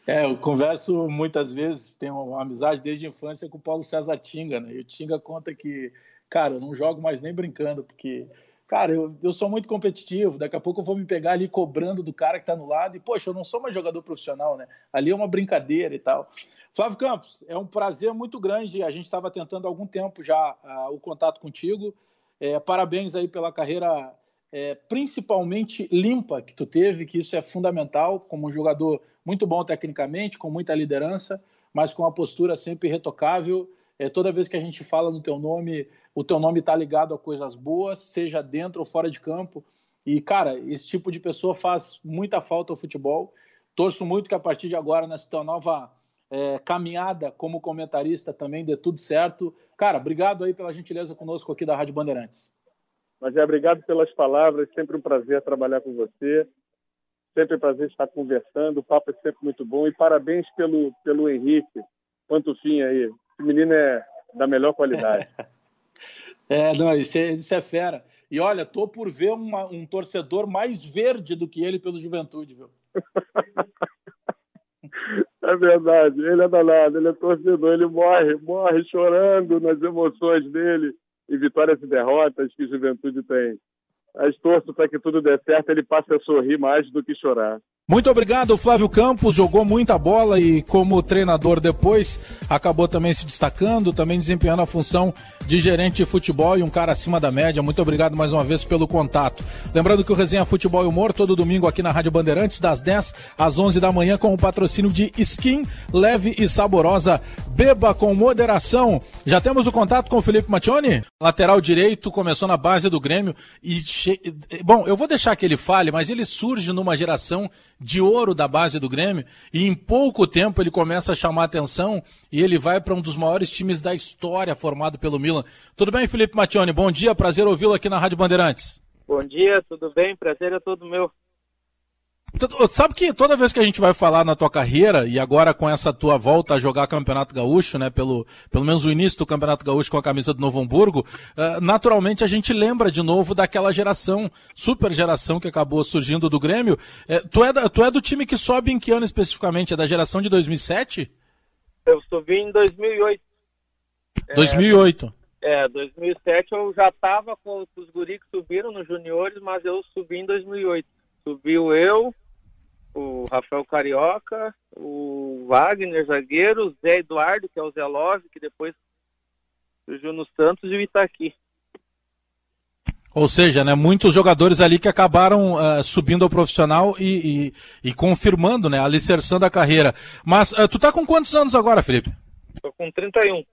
É, eu converso muitas vezes, tenho uma amizade desde a infância com o Paulo César Tinga, né? E o Tinga conta que, cara, eu não jogo mais nem brincando, porque cara, eu, eu sou muito competitivo, daqui a pouco eu vou me pegar ali cobrando do cara que tá no lado, e, poxa, eu não sou mais jogador profissional, né? Ali é uma brincadeira e tal. Flávio Campos, é um prazer muito grande, a gente estava tentando há algum tempo já uh, o contato contigo, é, parabéns aí pela carreira é, principalmente limpa que tu teve, que isso é fundamental, como um jogador muito bom tecnicamente, com muita liderança, mas com a postura sempre retocável, é, toda vez que a gente fala no teu nome, o teu nome está ligado a coisas boas, seja dentro ou fora de campo. E, cara, esse tipo de pessoa faz muita falta ao futebol. Torço muito que a partir de agora, nessa tua nova é, caminhada como comentarista, também dê tudo certo. Cara, obrigado aí pela gentileza conosco aqui da Rádio Bandeirantes.
Mas é obrigado pelas palavras, sempre um prazer trabalhar com você. Sempre um prazer estar conversando, o papo é sempre muito bom. E parabéns pelo, pelo Henrique, quanto fim aí. Esse menino é da melhor qualidade.
é, não, isso é, isso é fera. E olha, tô por ver uma, um torcedor mais verde do que ele pelo Juventude, viu?
É verdade, ele é danado, ele é torcedor, ele morre, morre chorando nas emoções dele e vitórias e derrotas que Juventude tem. Mas torço para que tudo dê certo, ele passe a sorrir mais do que chorar.
Muito obrigado, Flávio Campos. Jogou muita bola e, como treinador, depois acabou também se destacando, também desempenhando a função de gerente de futebol e um cara acima da média. Muito obrigado mais uma vez pelo contato. Lembrando que o Resenha Futebol e Humor, todo domingo aqui na Rádio Bandeirantes, das 10 às 11 da manhã, com o patrocínio de Skin, leve e saborosa. Beba com moderação. Já temos o contato com o Felipe Mationi? Lateral direito, começou na base do Grêmio e. Che... Bom, eu vou deixar que ele fale, mas ele surge numa geração de ouro da base do Grêmio e em pouco tempo ele começa a chamar atenção e ele vai para um dos maiores times da história formado pelo Milan. Tudo bem, Felipe Mattioni? Bom dia, prazer ouvi-lo aqui na Rádio Bandeirantes.
Bom dia, tudo bem? Prazer é todo meu.
Sabe que toda vez que a gente vai falar na tua carreira, e agora com essa tua volta a jogar Campeonato Gaúcho, né, pelo, pelo menos o início do Campeonato Gaúcho com a camisa do Novo Hamburgo, uh, naturalmente a gente lembra de novo daquela geração, super geração que acabou surgindo do Grêmio. Uh, tu, é da, tu é do time que sobe em que ano especificamente? É da geração de 2007?
Eu subi em 2008.
2008.
É, é 2007 eu já estava com os guris que subiram nos juniores, mas eu subi em 2008. Subiu eu, o Rafael Carioca, o Wagner, zagueiro, o Zé Eduardo, que é o Zé Love, que depois surgiu no Santos, e o Itaqui.
Ou seja, né, muitos jogadores ali que acabaram uh, subindo ao profissional e, e, e, confirmando, né, alicerçando a carreira. Mas uh, tu tá com quantos anos agora, Felipe?
Tô com 31.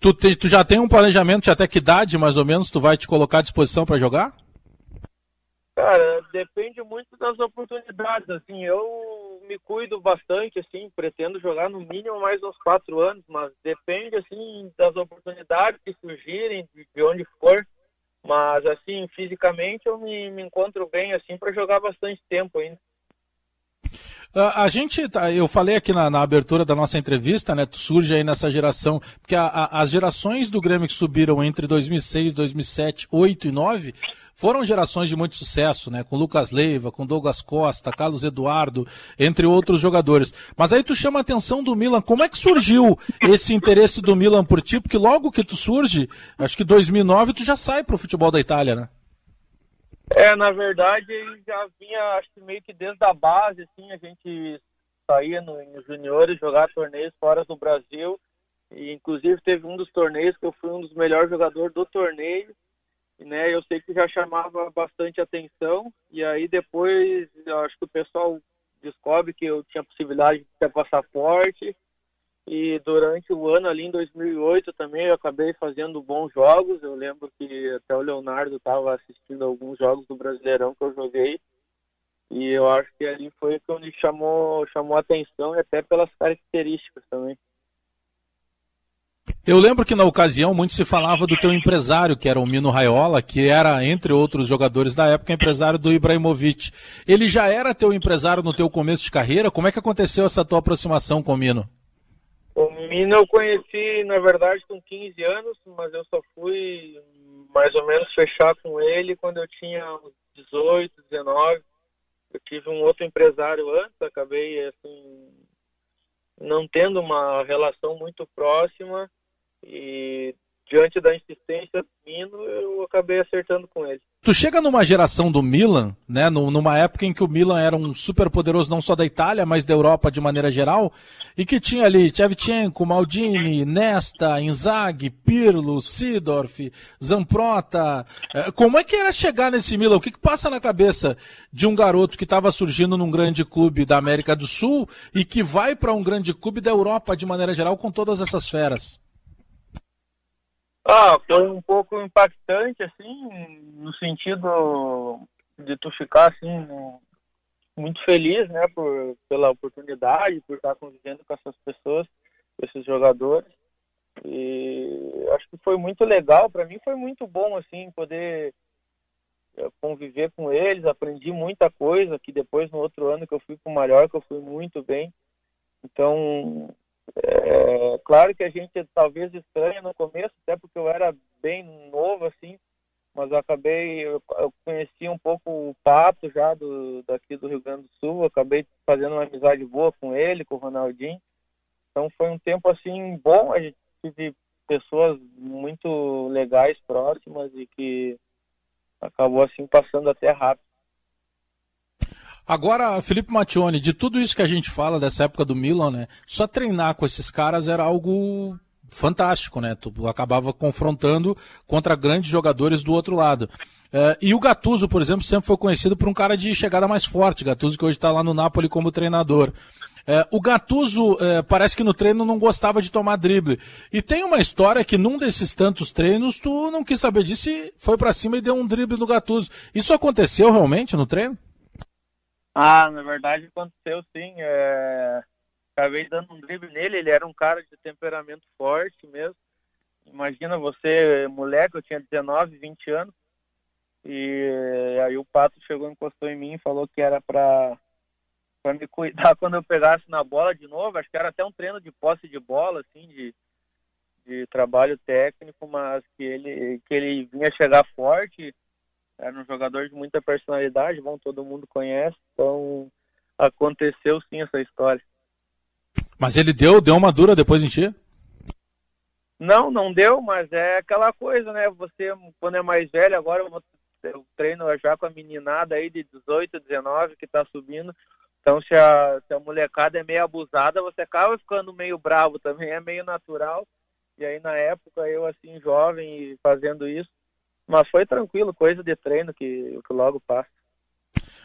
Tu, te, tu já tem um planejamento de até que idade, mais ou menos, tu vai te colocar à disposição para jogar?
Cara, depende muito das oportunidades, assim, eu me cuido bastante, assim, pretendo jogar no mínimo mais uns quatro anos, mas depende, assim, das oportunidades que surgirem, de onde for, mas, assim, fisicamente eu me, me encontro bem, assim, para jogar bastante tempo ainda.
A gente, tá, eu falei aqui na, na, abertura da nossa entrevista, né? Tu surge aí nessa geração, porque a, a, as gerações do Grêmio que subiram entre 2006, 2007, 2008 e 2009 foram gerações de muito sucesso, né? Com Lucas Leiva, com Douglas Costa, Carlos Eduardo, entre outros jogadores. Mas aí tu chama a atenção do Milan. Como é que surgiu esse interesse do Milan por ti? Porque logo que tu surge, acho que 2009 tu já sai pro futebol da Itália, né?
É, na verdade, já vinha, acho que meio que desde a base, assim, a gente saía no, nos juniores jogar torneios fora do Brasil. E, inclusive, teve um dos torneios que eu fui um dos melhores jogadores do torneio né? Eu sei que já chamava bastante atenção e aí depois acho que o pessoal descobre que eu tinha possibilidade de ter passaporte e durante o ano ali em 2008 também eu acabei fazendo bons jogos. Eu lembro que até o Leonardo estava assistindo alguns jogos do Brasileirão que eu joguei e eu acho que ali foi quando chamou chamou atenção e até pelas características também.
Eu lembro que na ocasião muito se falava do teu empresário, que era o Mino Raiola, que era, entre outros jogadores da época, empresário do Ibrahimovic. Ele já era teu empresário no teu começo de carreira? Como é que aconteceu essa tua aproximação com o Mino?
O Mino eu conheci, na verdade, com 15 anos, mas eu só fui mais ou menos fechar com ele quando eu tinha 18, 19. Eu tive um outro empresário antes, acabei assim não tendo uma relação muito próxima e diante da insistência do Mino, eu acabei acertando com ele.
Tu chega numa geração do Milan, né, numa época em que o Milan era um super poderoso não só da Itália, mas da Europa de maneira geral, e que tinha ali Shevchenko, Maldini, Nesta, Inzaghi, Pirlo, Sidorf, Zamprota. É, como é que era chegar nesse Milan? O que, que passa na cabeça de um garoto que estava surgindo num grande clube da América do Sul e que vai para um grande clube da Europa de maneira geral com todas essas feras?
Ah, foi um pouco impactante, assim, no sentido de tu ficar, assim, muito feliz, né, por, pela oportunidade, por estar convivendo com essas pessoas, esses jogadores. E acho que foi muito legal, para mim foi muito bom, assim, poder eh, conviver com eles, aprendi muita coisa, que depois no outro ano que eu fui para o Mallorca eu fui muito bem. Então, é, claro que a gente talvez estranha no começo, até porque eu era bem novo assim, mas eu acabei, eu, conheci um pouco o Pato já do, daqui do Rio Grande do Sul, acabei fazendo uma amizade boa com ele, com o Ronaldinho. Então foi um tempo assim bom, a gente tive pessoas muito legais próximas e que acabou assim passando até rápido.
Agora, Felipe Mattioni, de tudo isso que a gente fala dessa época do Milan, né? Só treinar com esses caras era algo fantástico, né? Tu acabava confrontando contra grandes jogadores do outro lado. Uh, e o Gattuso, por exemplo, sempre foi conhecido por um cara de chegada mais forte. Gattuso que hoje está lá no Napoli como treinador. Uh, o Gattuso uh, parece que no treino não gostava de tomar drible. E tem uma história que num desses tantos treinos tu não quis saber disso e foi para cima e deu um drible no Gattuso. Isso aconteceu realmente no treino?
Ah, na verdade aconteceu sim. É... Acabei dando um drible nele, ele era um cara de temperamento forte mesmo. Imagina você, moleque, eu tinha 19, 20 anos. E aí o Pato chegou, encostou em mim e falou que era pra, pra me cuidar quando eu pegasse na bola de novo. Acho que era até um treino de posse de bola, assim, de, de trabalho técnico, mas que ele, que ele vinha chegar forte era um jogador de muita personalidade, bom, todo mundo conhece, então aconteceu sim essa história.
Mas ele deu, deu uma dura depois em ti?
Não, não deu, mas é aquela coisa, né? Você, quando é mais velho, agora eu, vou, eu treino já com a meninada aí de 18, 19 que tá subindo. Então, se a, se a molecada é meio abusada, você acaba ficando meio bravo também, é meio natural. E aí, na época, eu, assim, jovem e fazendo isso, mas foi tranquilo, coisa de treino que, que logo passa.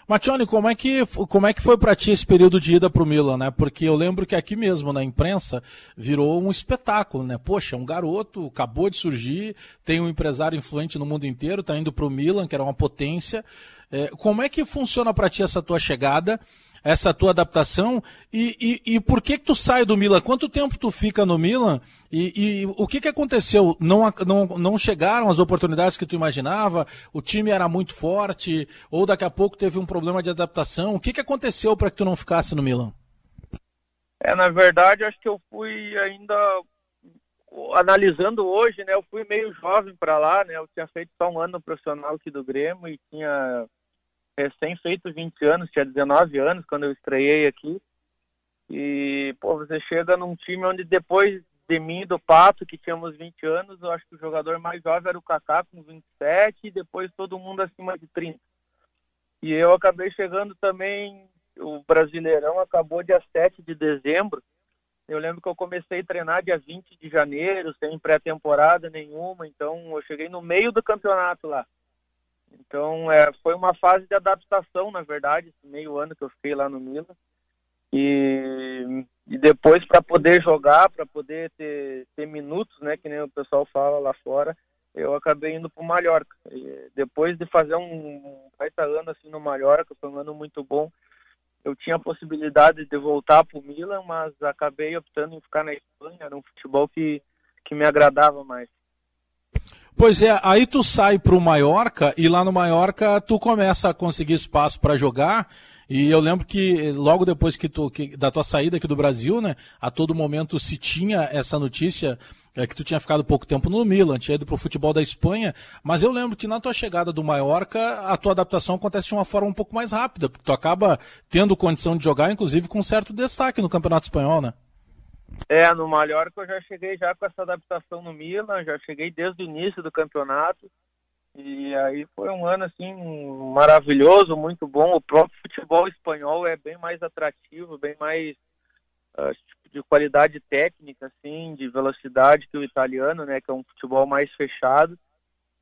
Matione, como é que como é que foi para ti esse período de ida para o Milan, né? Porque eu lembro que aqui mesmo na imprensa virou um espetáculo, né? Poxa, um garoto acabou de surgir, tem um empresário influente no mundo inteiro, tá indo para o Milan, que era uma potência. É, como é que funciona para ti essa tua chegada? Essa tua adaptação e, e, e, por que que tu sai do Milan? Quanto tempo tu fica no Milan e, e, o que que aconteceu? Não, não, não chegaram as oportunidades que tu imaginava? O time era muito forte ou daqui a pouco teve um problema de adaptação? O que que aconteceu para que tu não ficasse no Milan?
É, na verdade, acho que eu fui ainda analisando hoje, né? Eu fui meio jovem para lá, né? Eu tinha feito só um ano profissional aqui do Grêmio e tinha recém feito 20 anos, tinha 19 anos quando eu estreiei aqui. E, pô, você chega num time onde depois de mim do Pato, que tínhamos 20 anos, eu acho que o jogador mais jovem era o Kaká com 27 e depois todo mundo acima de 30. E eu acabei chegando também, o Brasileirão acabou dia 7 de dezembro. Eu lembro que eu comecei a treinar dia 20 de janeiro, sem pré-temporada nenhuma, então eu cheguei no meio do campeonato lá. Então, é, foi uma fase de adaptação, na verdade, meio ano que eu fiquei lá no Milan. E, e depois, para poder jogar, para poder ter, ter minutos, né, que nem o pessoal fala lá fora, eu acabei indo para o Mallorca. E depois de fazer um baita ano assim no Mallorca, foi um ano muito bom, eu tinha a possibilidade de voltar para o Milan, mas acabei optando em ficar na Espanha, era um futebol que, que me agradava mais.
Pois é, aí tu sai para o e lá no Mallorca tu começa a conseguir espaço para jogar. E eu lembro que logo depois que tu, que, da tua saída aqui do Brasil, né, a todo momento se tinha essa notícia é, que tu tinha ficado pouco tempo no Milan, tinha ido para o futebol da Espanha, mas eu lembro que na tua chegada do Mallorca, a tua adaptação acontece de uma forma um pouco mais rápida, porque tu acaba tendo condição de jogar, inclusive com certo destaque no Campeonato Espanhol, né?
É, no Mallorca eu já cheguei já com essa adaptação no Milan, já cheguei desde o início do campeonato. E aí foi um ano assim maravilhoso, muito bom. O próprio futebol espanhol é bem mais atrativo, bem mais uh, de qualidade técnica, assim, de velocidade que o italiano, né, que é um futebol mais fechado.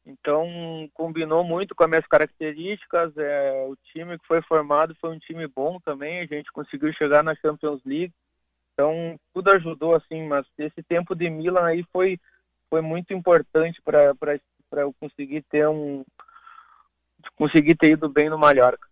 Então combinou muito com as minhas características. É, o time que foi formado foi um time bom também. A gente conseguiu chegar na Champions League então, tudo ajudou, assim, mas esse tempo de Milan aí foi, foi muito importante para eu conseguir ter um. conseguir ter ido bem no Mallorca.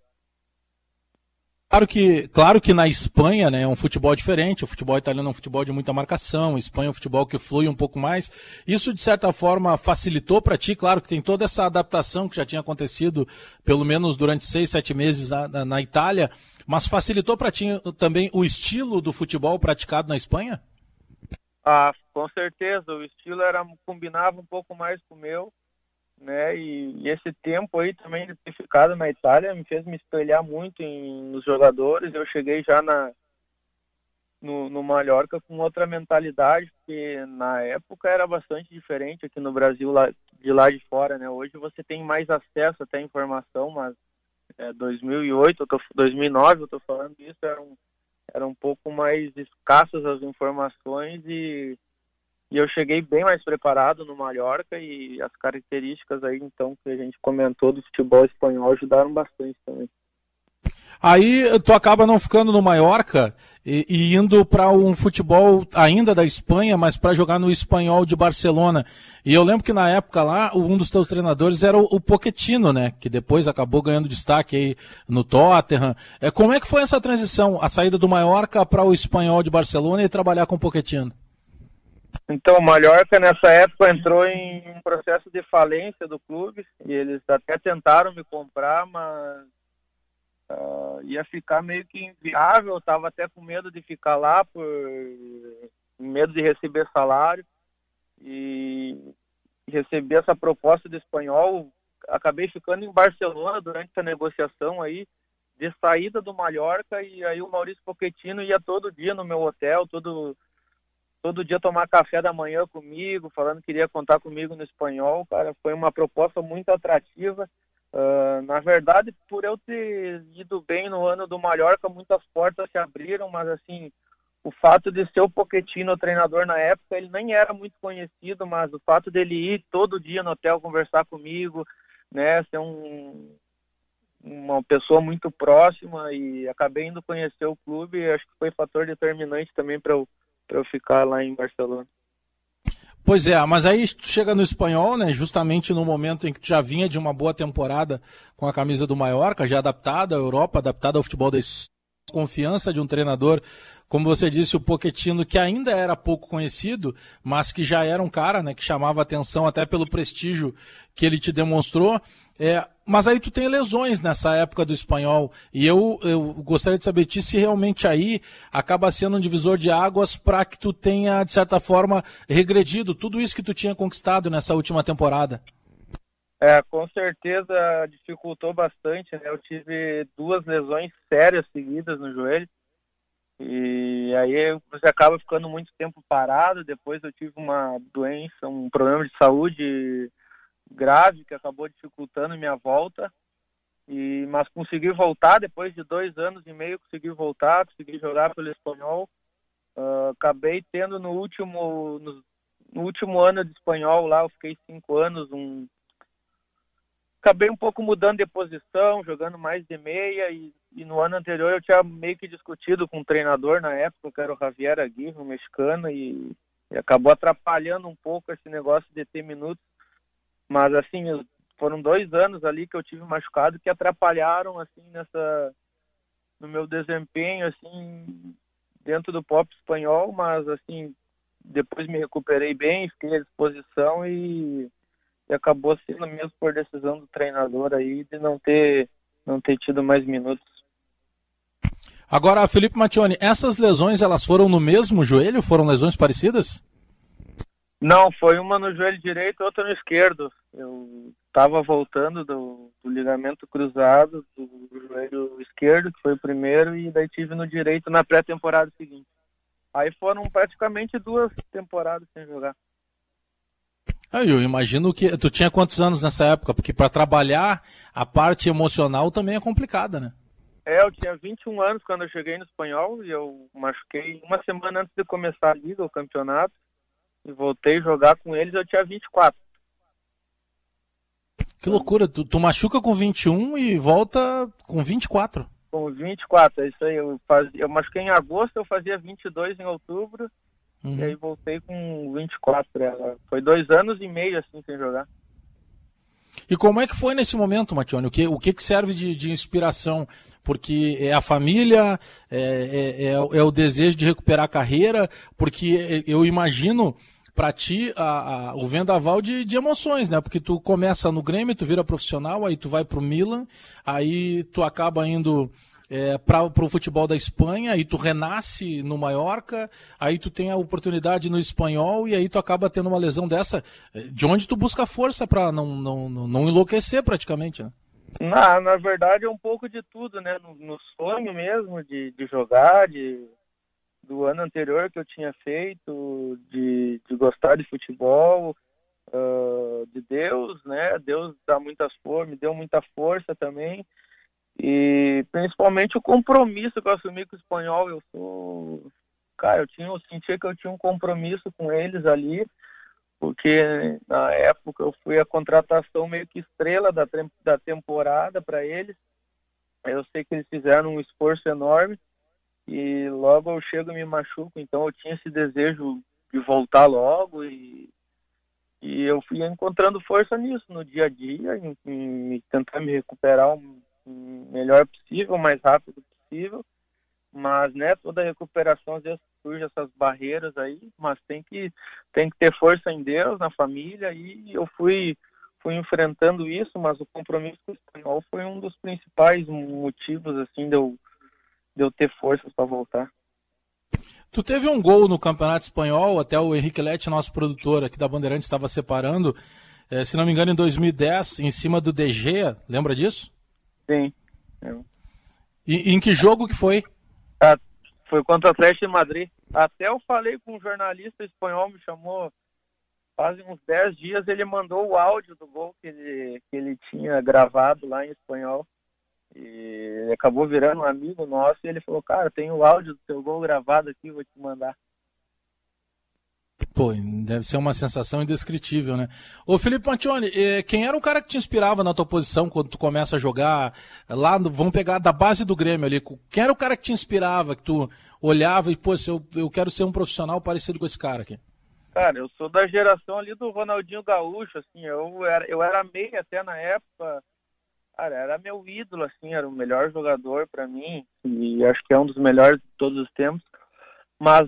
Claro que, claro que na Espanha né, é um futebol diferente, o futebol italiano é um futebol de muita marcação, a Espanha é um futebol que flui um pouco mais. Isso, de certa forma, facilitou para ti, claro que tem toda essa adaptação que já tinha acontecido, pelo menos durante seis, sete meses na, na, na Itália, mas facilitou para ti também o estilo do futebol praticado na Espanha?
Ah, com certeza. O estilo era combinava um pouco mais com o meu, né? E, e, esse tempo aí também de ter ficado na Itália me fez me espelhar muito em, nos jogadores. Eu cheguei já na no, no Mallorca com outra mentalidade, porque na época era bastante diferente aqui no Brasil, lá, de lá de fora, né? Hoje você tem mais acesso até à informação, mas é, 2008, eu tô, 2009, eu estou falando isso, um, era um pouco mais escassas as informações e, e eu cheguei bem mais preparado no Mallorca e as características aí, então, que a gente comentou do futebol espanhol ajudaram bastante também.
Aí tu acaba não ficando no Mallorca e, e indo para um futebol ainda da Espanha, mas para jogar no espanhol de Barcelona. E eu lembro que na época lá, um dos teus treinadores era o, o Pochettino, né? Que depois acabou ganhando destaque aí no Tottenham. É, como é que foi essa transição, a saída do Mallorca para o espanhol de Barcelona e trabalhar com o Pochettino?
Então, o Mallorca nessa época entrou em um processo de falência do clube e eles até tentaram me comprar, mas uh, ia ficar meio que inviável, estava até com medo de ficar lá, por medo de receber salário. E recebi essa proposta do espanhol, acabei ficando em Barcelona durante essa negociação aí, de saída do Mallorca, e aí o Maurício Pochettino ia todo dia no meu hotel, todo, todo dia tomar café da manhã comigo, falando que queria contar comigo no espanhol, cara, foi uma proposta muito atrativa, Uh, na verdade, por eu ter ido bem no ano do Mallorca, muitas portas se abriram, mas assim, o fato de ser o Pochettino o treinador na época, ele nem era muito conhecido, mas o fato dele ir todo dia no hotel conversar comigo, né, ser um, uma pessoa muito próxima e acabei indo conhecer o clube, acho que foi fator determinante também para eu, eu ficar lá em Barcelona.
Pois é, mas aí tu chega no espanhol, né? Justamente no momento em que tu já vinha de uma boa temporada com a camisa do Mallorca, já adaptada à Europa, adaptada ao futebol desse. confiança de um treinador, como você disse, o Poquetino, que ainda era pouco conhecido, mas que já era um cara, né, que chamava atenção até pelo prestígio que ele te demonstrou. É, mas aí tu tem lesões nessa época do espanhol. E eu, eu gostaria de saber de ti se realmente aí acaba sendo um divisor de águas para que tu tenha, de certa forma, regredido tudo isso que tu tinha conquistado nessa última temporada.
É, com certeza dificultou bastante, né? Eu tive duas lesões sérias seguidas no joelho. E aí você acaba ficando muito tempo parado. Depois eu tive uma doença, um problema de saúde grave que acabou dificultando minha volta. E, mas consegui voltar depois de dois anos e meio, consegui voltar, consegui jogar pelo espanhol. Uh, acabei tendo no último, no, no, último ano de espanhol lá, eu fiquei cinco anos, um, acabei um pouco mudando de posição, jogando mais de meia e, e, no ano anterior eu tinha meio que discutido com um treinador na época, que era o Javier Aguirre, um mexicano, e, e acabou atrapalhando um pouco esse negócio de ter minutos mas assim, foram dois anos ali que eu tive machucado que atrapalharam assim nessa no meu desempenho assim dentro do pop espanhol, mas assim depois me recuperei bem, fiquei à disposição e, e acabou sendo mesmo por decisão do treinador aí de não ter não ter tido mais minutos.
Agora, Felipe Mattioni, essas lesões elas foram no mesmo joelho? Foram lesões parecidas?
Não, foi uma no joelho direito, outra no esquerdo. Eu estava voltando do, do, ligamento cruzado do joelho esquerdo, que foi o primeiro, e daí tive no direito na pré-temporada seguinte. Aí foram praticamente duas temporadas sem jogar.
Ah, eu imagino que tu tinha quantos anos nessa época, porque para trabalhar a parte emocional também é complicada, né?
É, eu tinha 21 anos quando eu cheguei no espanhol e eu machuquei uma semana antes de começar a liga, o campeonato e voltei a jogar com eles, eu tinha 24.
Que loucura, tu, tu machuca com 21 e volta com 24.
Com 24, é isso aí. Eu, faz, eu machuquei em agosto, eu fazia 22 em outubro, uhum. e aí voltei com 24. É, foi dois anos e meio assim sem jogar.
E como é que foi nesse momento, Matione? O que, o que, que serve de, de inspiração? Porque é a família, é, é, é, é o desejo de recuperar a carreira, porque eu imagino para ti a, a, o vendaval de, de emoções, né? Porque tu começa no Grêmio, tu vira profissional, aí tu vai pro Milan, aí tu acaba indo é, para o futebol da Espanha, aí tu renasce no Mallorca, aí tu tem a oportunidade no espanhol e aí tu acaba tendo uma lesão dessa, é, de onde tu busca força para não, não, não enlouquecer praticamente, né?
Na, na verdade é um pouco de tudo, né? No, no sonho mesmo de, de jogar, de do ano anterior que eu tinha feito, de, de gostar de futebol, uh, de Deus, né? Deus dá muitas forças, me deu muita força também. E principalmente o compromisso que eu assumi com o espanhol. Eu sou. Cara, eu, tinha, eu sentia que eu tinha um compromisso com eles ali, porque na época eu fui a contratação meio que estrela da, da temporada para eles. Eu sei que eles fizeram um esforço enorme e logo eu chego e me machuco, então eu tinha esse desejo de voltar logo e, e eu fui encontrando força nisso no dia a dia, em, em tentar me recuperar o melhor possível, o mais rápido possível, mas né, toda recuperação às vezes surge essas barreiras aí, mas tem que tem que ter força em Deus, na família e eu fui fui enfrentando isso, mas o compromisso com o espanhol foi um dos principais motivos assim de eu de eu ter forças para voltar.
Tu teve um gol no Campeonato Espanhol, até o Henrique Lete, nosso produtor aqui da Bandeirantes, estava separando, eh, se não me engano, em 2010, em cima do DG, lembra disso?
Sim.
E em que jogo que foi?
Ah, foi contra o Atlético de Madrid. Até eu falei com um jornalista espanhol, me chamou faz uns 10 dias, ele mandou o áudio do gol que ele, que ele tinha gravado lá em espanhol. E acabou virando um amigo nosso e ele falou, cara, tem o áudio do teu gol gravado aqui, vou te mandar.
Pô, deve ser uma sensação indescritível, né? Ô Felipe Mantione, eh, quem era o cara que te inspirava na tua posição quando tu começa a jogar lá, vamos pegar da base do Grêmio ali, quem era o cara que te inspirava, que tu olhava e, pô, eu, eu quero ser um profissional parecido com esse cara aqui?
Cara, eu sou da geração ali do Ronaldinho Gaúcho, assim, eu era, eu era meio até na época, Cara, era meu ídolo, assim, era o melhor jogador para mim e acho que é um dos melhores de todos os tempos. Mas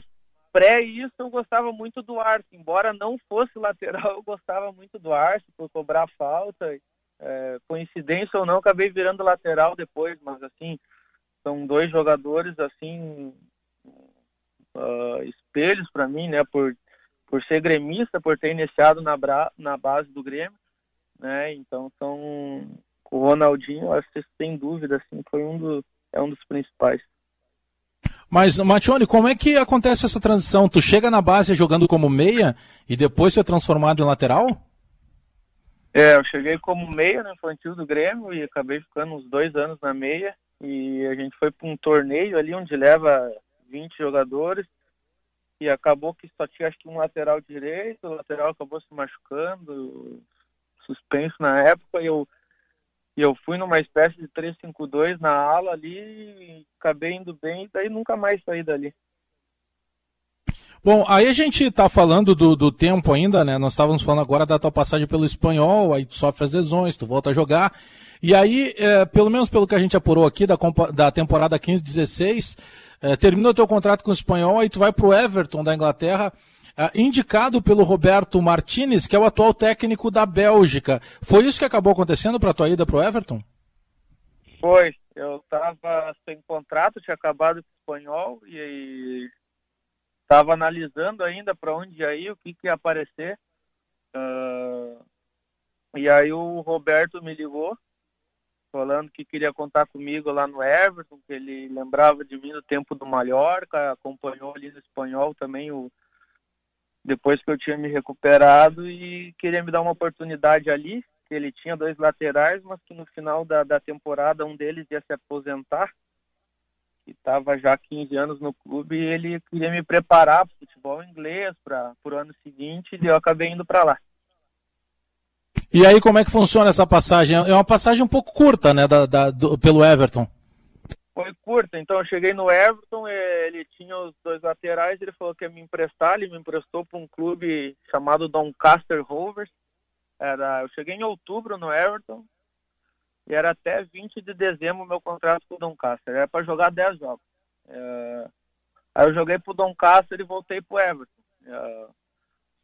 pré isso eu gostava muito do Arce, embora não fosse lateral, eu gostava muito do Arce por cobrar falta. É, coincidência ou não, acabei virando lateral depois, mas assim, são dois jogadores assim uh, espelhos para mim, né, por por ser gremista, por ter iniciado na, na base do Grêmio, né? Então são o Ronaldinho, acho que sem dúvida, assim, foi um do, é um dos principais.
Mas, Matione, como é que acontece essa transição? Tu chega na base jogando como meia e depois você é transformado em lateral?
É, eu cheguei como meia no infantil do Grêmio e acabei ficando uns dois anos na meia. E a gente foi para um torneio ali onde leva 20 jogadores e acabou que só tinha acho que um lateral direito, o lateral acabou se machucando, suspenso na época, e eu e eu fui numa espécie de 352 na ala ali, acabei indo bem, e daí nunca mais saí dali.
Bom, aí a gente está falando do, do, tempo ainda, né? Nós estávamos falando agora da tua passagem pelo espanhol, aí tu sofre as lesões, tu volta a jogar. E aí, é, pelo menos pelo que a gente apurou aqui da, da temporada 15-16, é, termina o teu contrato com o espanhol, aí tu vai para o Everton da Inglaterra indicado pelo Roberto Martinez, que é o atual técnico da Bélgica. Foi isso que acabou acontecendo para a tua ida para o Everton?
Foi. Eu estava sem contrato, tinha acabado com o espanhol e estava analisando ainda para onde ia ir, o que, que ia aparecer. Uh, e aí o Roberto me ligou, falando que queria contar comigo lá no Everton, que ele lembrava de mim no tempo do Mallorca, acompanhou ali no espanhol também o, depois que eu tinha me recuperado e queria me dar uma oportunidade ali. Ele tinha dois laterais, mas que no final da, da temporada um deles ia se aposentar, que estava já 15 anos no clube, e ele queria me preparar para futebol inglês para o ano seguinte, e eu acabei indo para lá.
E aí, como é que funciona essa passagem? É uma passagem um pouco curta, né, da, da do, pelo Everton
foi curta. Então eu cheguei no Everton, ele tinha os dois laterais, ele falou que ia me emprestar, ele me emprestou para um clube chamado Doncaster Rovers. Era, eu cheguei em outubro no Everton e era até 20 de dezembro meu contrato com o Doncaster. Era para jogar 10 jogos. É, aí eu joguei para o Doncaster e voltei para o Everton. É,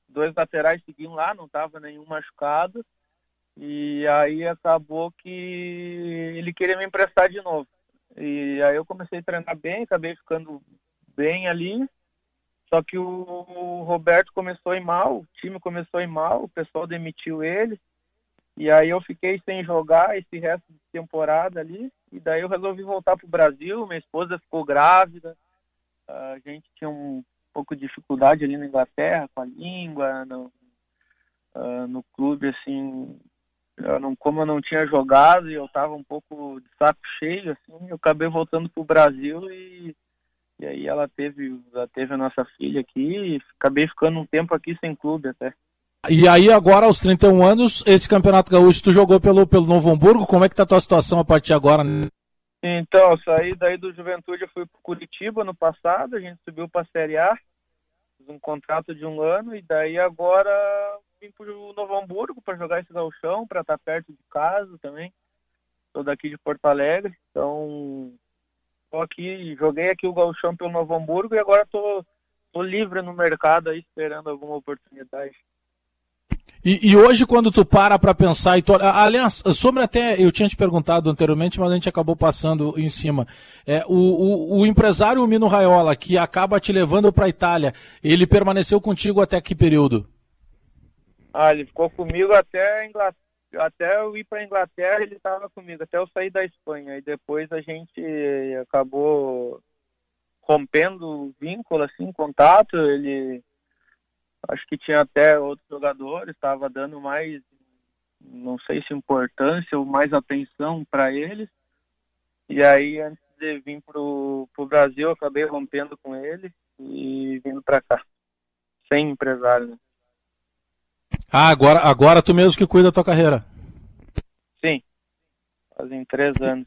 dois laterais seguiam lá, não estava nenhum machucado. E aí acabou que ele queria me emprestar de novo. E aí eu comecei a treinar bem, acabei ficando bem ali. Só que o Roberto começou a ir mal, o time começou a ir mal, o pessoal demitiu ele. E aí eu fiquei sem jogar esse resto de temporada ali. E daí eu resolvi voltar para o Brasil. Minha esposa ficou grávida. A gente tinha um pouco de dificuldade ali na Inglaterra com a língua, no, uh, no clube, assim, eu não, como eu não tinha jogado e eu estava um pouco de saco cheio, assim, eu acabei voltando para o Brasil e, e aí ela teve, ela teve a nossa filha aqui e acabei ficando um tempo aqui sem clube até.
E aí agora, aos 31 anos, esse Campeonato Gaúcho tu jogou pelo, pelo Novo Hamburgo, como é que tá a tua situação a partir de agora?
Então, eu saí daí do Juventude, eu fui para Curitiba no passado, a gente subiu para a Série A, fiz um contrato de um ano e daí agora vim para o Novo Hamburgo para jogar esse galchão, para estar tá perto de casa também. Sou daqui de Porto Alegre, então tô aqui, joguei aqui o galchão pelo Novo Hamburgo e agora tô, tô livre no mercado aí esperando alguma oportunidade.
E, e, hoje, quando tu para para pensar, e tu, aliás, sobre até, eu tinha te perguntado anteriormente, mas a gente acabou passando em cima. É, o, o, o empresário Mino Raiola, que acaba te levando para a Itália, ele permaneceu contigo até que período?
Ah, ele ficou comigo até Inglaterra, até eu ir para Inglaterra, ele estava comigo, até eu sair da Espanha. E depois a gente acabou rompendo o vínculo, assim, contato. Ele, acho que tinha até outros jogadores, estava dando mais, não sei se importância ou mais atenção para eles. E aí, antes de vir para o Brasil, acabei rompendo com ele e vindo para cá, sem empresário. Né?
Ah, agora, agora tu mesmo que cuida da tua carreira.
Sim. Fazem três anos.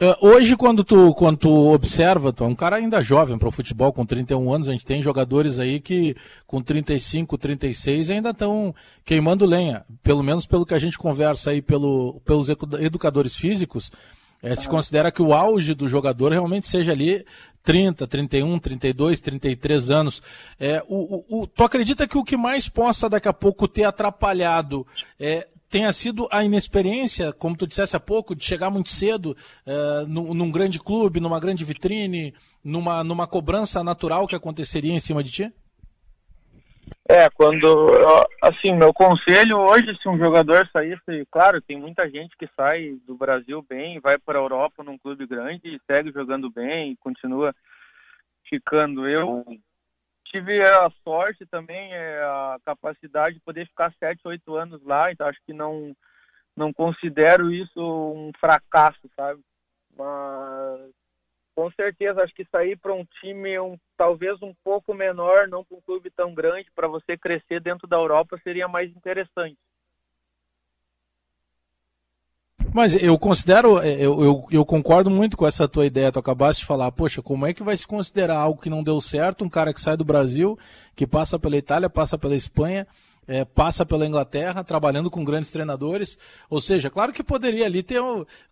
Uh, hoje, quando tu, quando tu observa, tu é um cara ainda jovem para o futebol, com 31 anos, a gente tem jogadores aí que com 35, 36 ainda estão queimando lenha. Pelo menos pelo que a gente conversa aí pelo, pelos educadores físicos, é, se considera que o auge do jogador realmente seja ali 30, 31, 32, 33 anos. É, o, o, o, tu acredita que o que mais possa daqui a pouco ter atrapalhado é, tenha sido a inexperiência, como tu dissesse há pouco, de chegar muito cedo uh, num, num, grande clube, numa grande vitrine, numa, numa cobrança natural que aconteceria em cima de ti?
É, quando. Assim, meu conselho hoje, se um jogador saísse, claro, tem muita gente que sai do Brasil bem, vai para a Europa num clube grande e segue jogando bem e continua ficando. Eu tive a sorte também, é, a capacidade de poder ficar sete, oito anos lá, então acho que não, não considero isso um fracasso, sabe? Mas com certeza acho que sair para um time um, talvez um pouco menor, não para um clube tão grande, para você crescer dentro da Europa seria mais interessante.
Mas eu considero, é, eu, eu, eu, concordo muito com essa tua ideia, tu acabaste de falar, poxa, como é que vai se considerar algo que não deu certo, um cara que sai do Brasil, que passa pela Itália, passa pela Espanha, é, passa pela Inglaterra, trabalhando com grandes treinadores, ou seja, claro que poderia ali ter,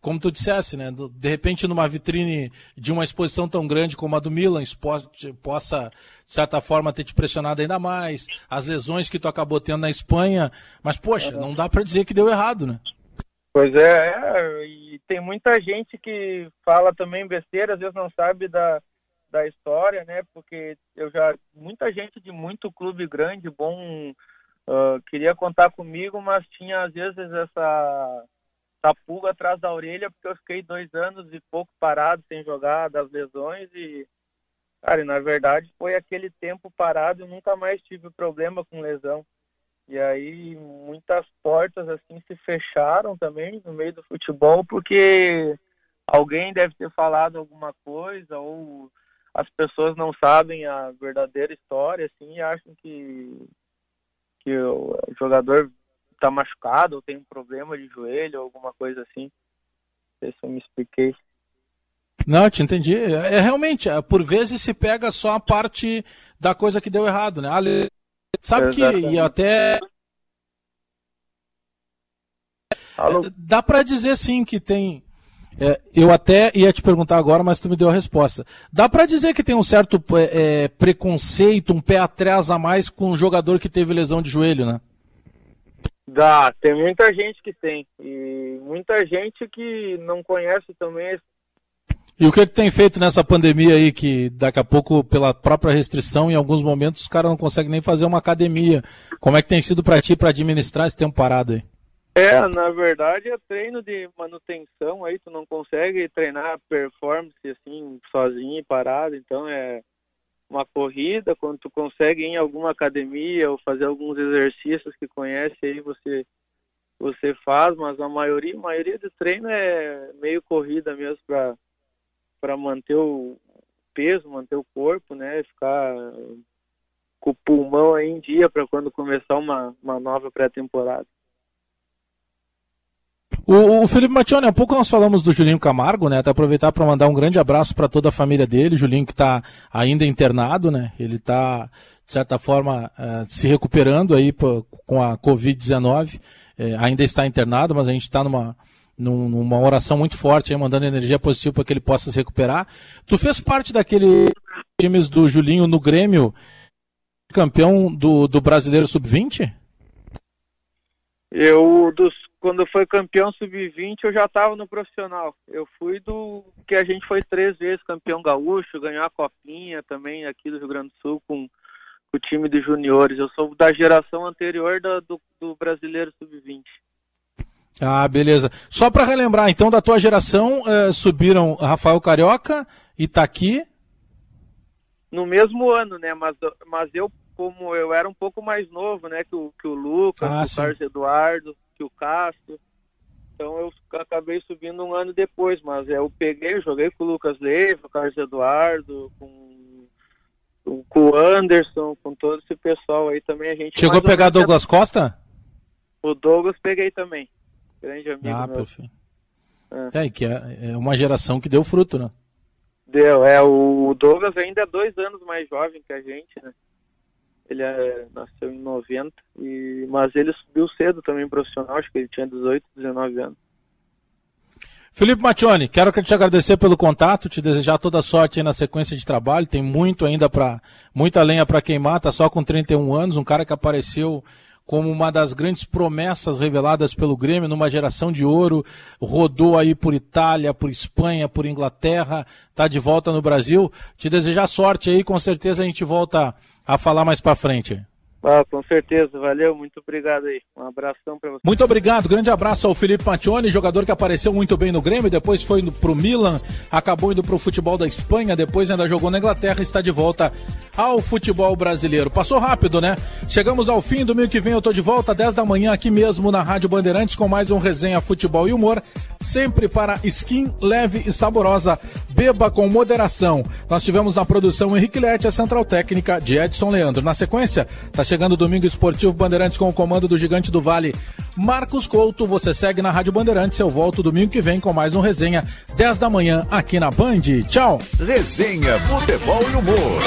como tu dissesse, né, de repente numa vitrine de uma exposição tão grande como a do Milan, possa, de certa forma, ter te pressionado ainda mais, as lesões que tu acabou tendo na Espanha, mas poxa, não dá para dizer que deu errado, né?
Pois é, é, e tem muita gente que fala também besteira, às vezes não sabe da, da história, né? Porque eu já muita gente de muito clube grande, bom, uh, queria contar comigo, mas tinha às vezes essa, essa pulga atrás da orelha, porque eu fiquei dois anos e pouco parado sem jogar das lesões e cara, na verdade foi aquele tempo parado e nunca mais tive problema com lesão. E aí muitas portas assim se fecharam também no meio do futebol porque alguém deve ter falado alguma coisa ou as pessoas não sabem a verdadeira história assim e acham que que o jogador está machucado ou tem um problema de joelho ou alguma coisa assim. Não sei se eu me expliquei.
Não, te entendi. É, é realmente, é, por vezes se pega só a parte da coisa que deu errado, né? Ale Sabe Exatamente. que e até Alô? dá para dizer sim que tem é, eu até ia te perguntar agora, mas tu me deu a resposta. Dá para dizer que tem um certo é, é, preconceito, um pé atrás a mais com um jogador que teve lesão de joelho, né?
Dá, tem muita gente que tem. E muita gente que não conhece também
e o que, que tem feito nessa pandemia aí, que daqui a pouco, pela própria restrição, em alguns momentos, os caras não conseguem nem fazer uma academia. Como é que tem sido para ti para administrar esse tempo parado aí?
É, na verdade é treino de manutenção, aí tu não consegue treinar performance assim, sozinho parado, então é uma corrida, quando tu consegue ir em alguma academia ou fazer alguns exercícios que conhece aí você você faz, mas a maioria, a maioria do treino é meio corrida mesmo para para manter o peso, manter o corpo, né? Ficar com o pulmão aí em dia para quando começar uma, uma nova pré-temporada.
O, o, Felipe Matione, há pouco nós falamos do Julinho Camargo, né? Até aproveitar para mandar um grande abraço para toda a família dele. Julinho que está ainda internado, né? Ele está, de certa forma, uh, se recuperando aí com a Covid-19. É, ainda está internado, mas a gente está numa, numa oração muito forte, aí, mandando energia positiva para que ele possa se recuperar. Tu fez parte daquele times do Julinho no Grêmio, campeão do, do Brasileiro Sub-20?
Eu, dos, quando foi campeão Sub-20, eu já estava no profissional. Eu fui do que a gente foi três vezes campeão gaúcho, ganhou a copinha também aqui do Rio Grande do Sul com, com o time de juniores. Eu sou da geração anterior do, do, do Brasileiro Sub-20.
Ah, beleza. Só para relembrar, então, da tua geração, eh, subiram Rafael Carioca, Itaqui.
No mesmo ano, né? Mas, mas eu, como eu era um pouco mais novo, né? Que o, que o Lucas, ah, que o Carlos Eduardo, que o Castro. Então eu acabei subindo um ano depois, mas eu peguei, joguei com o Lucas Leiva, o Carlos Eduardo, com, com o Anderson, com todo esse pessoal aí também. A gente
Chegou a pegar Douglas Costa?
O Douglas peguei também grande amigo ah, meu. Perfeito.
É, que é, é uma geração que deu fruto, né?
Deu, é, o Douglas ainda é dois anos mais jovem que a gente, né? Ele é, nasceu em 90, e, mas ele subiu cedo também profissional, acho que ele tinha 18, 19 anos.
Felipe Matione, quero te agradecer pelo contato, te desejar toda sorte na sequência de trabalho. Tem muito ainda para muita lenha para queimar, tá só com 31 anos, um cara que apareceu como uma das grandes promessas reveladas pelo Grêmio numa geração de ouro, rodou aí por Itália, por Espanha, por Inglaterra, tá de volta no Brasil. Te desejar sorte aí, com certeza a gente volta a falar mais para frente.
Ah, com certeza, valeu, muito obrigado aí. Um abração para você.
Muito obrigado, grande abraço ao Felipe Matione, jogador que apareceu muito bem no Grêmio, depois foi pro Milan, acabou indo pro futebol da Espanha, depois ainda jogou na Inglaterra e está de volta ao futebol brasileiro. Passou rápido, né? Chegamos ao fim, domingo que vem eu tô de volta, 10 da manhã, aqui mesmo na Rádio Bandeirantes, com mais um resenha futebol e humor, sempre para skin leve e saborosa. Beba com moderação. Nós tivemos na produção Henrique Lete, a central técnica de Edson Leandro. Na sequência, tá chegando o domingo esportivo Bandeirantes com o comando do Gigante do Vale, Marcos Couto. Você segue na Rádio Bandeirantes. Eu volto domingo que vem com mais um resenha, 10 da manhã, aqui na Band. Tchau.
Resenha, futebol e humor.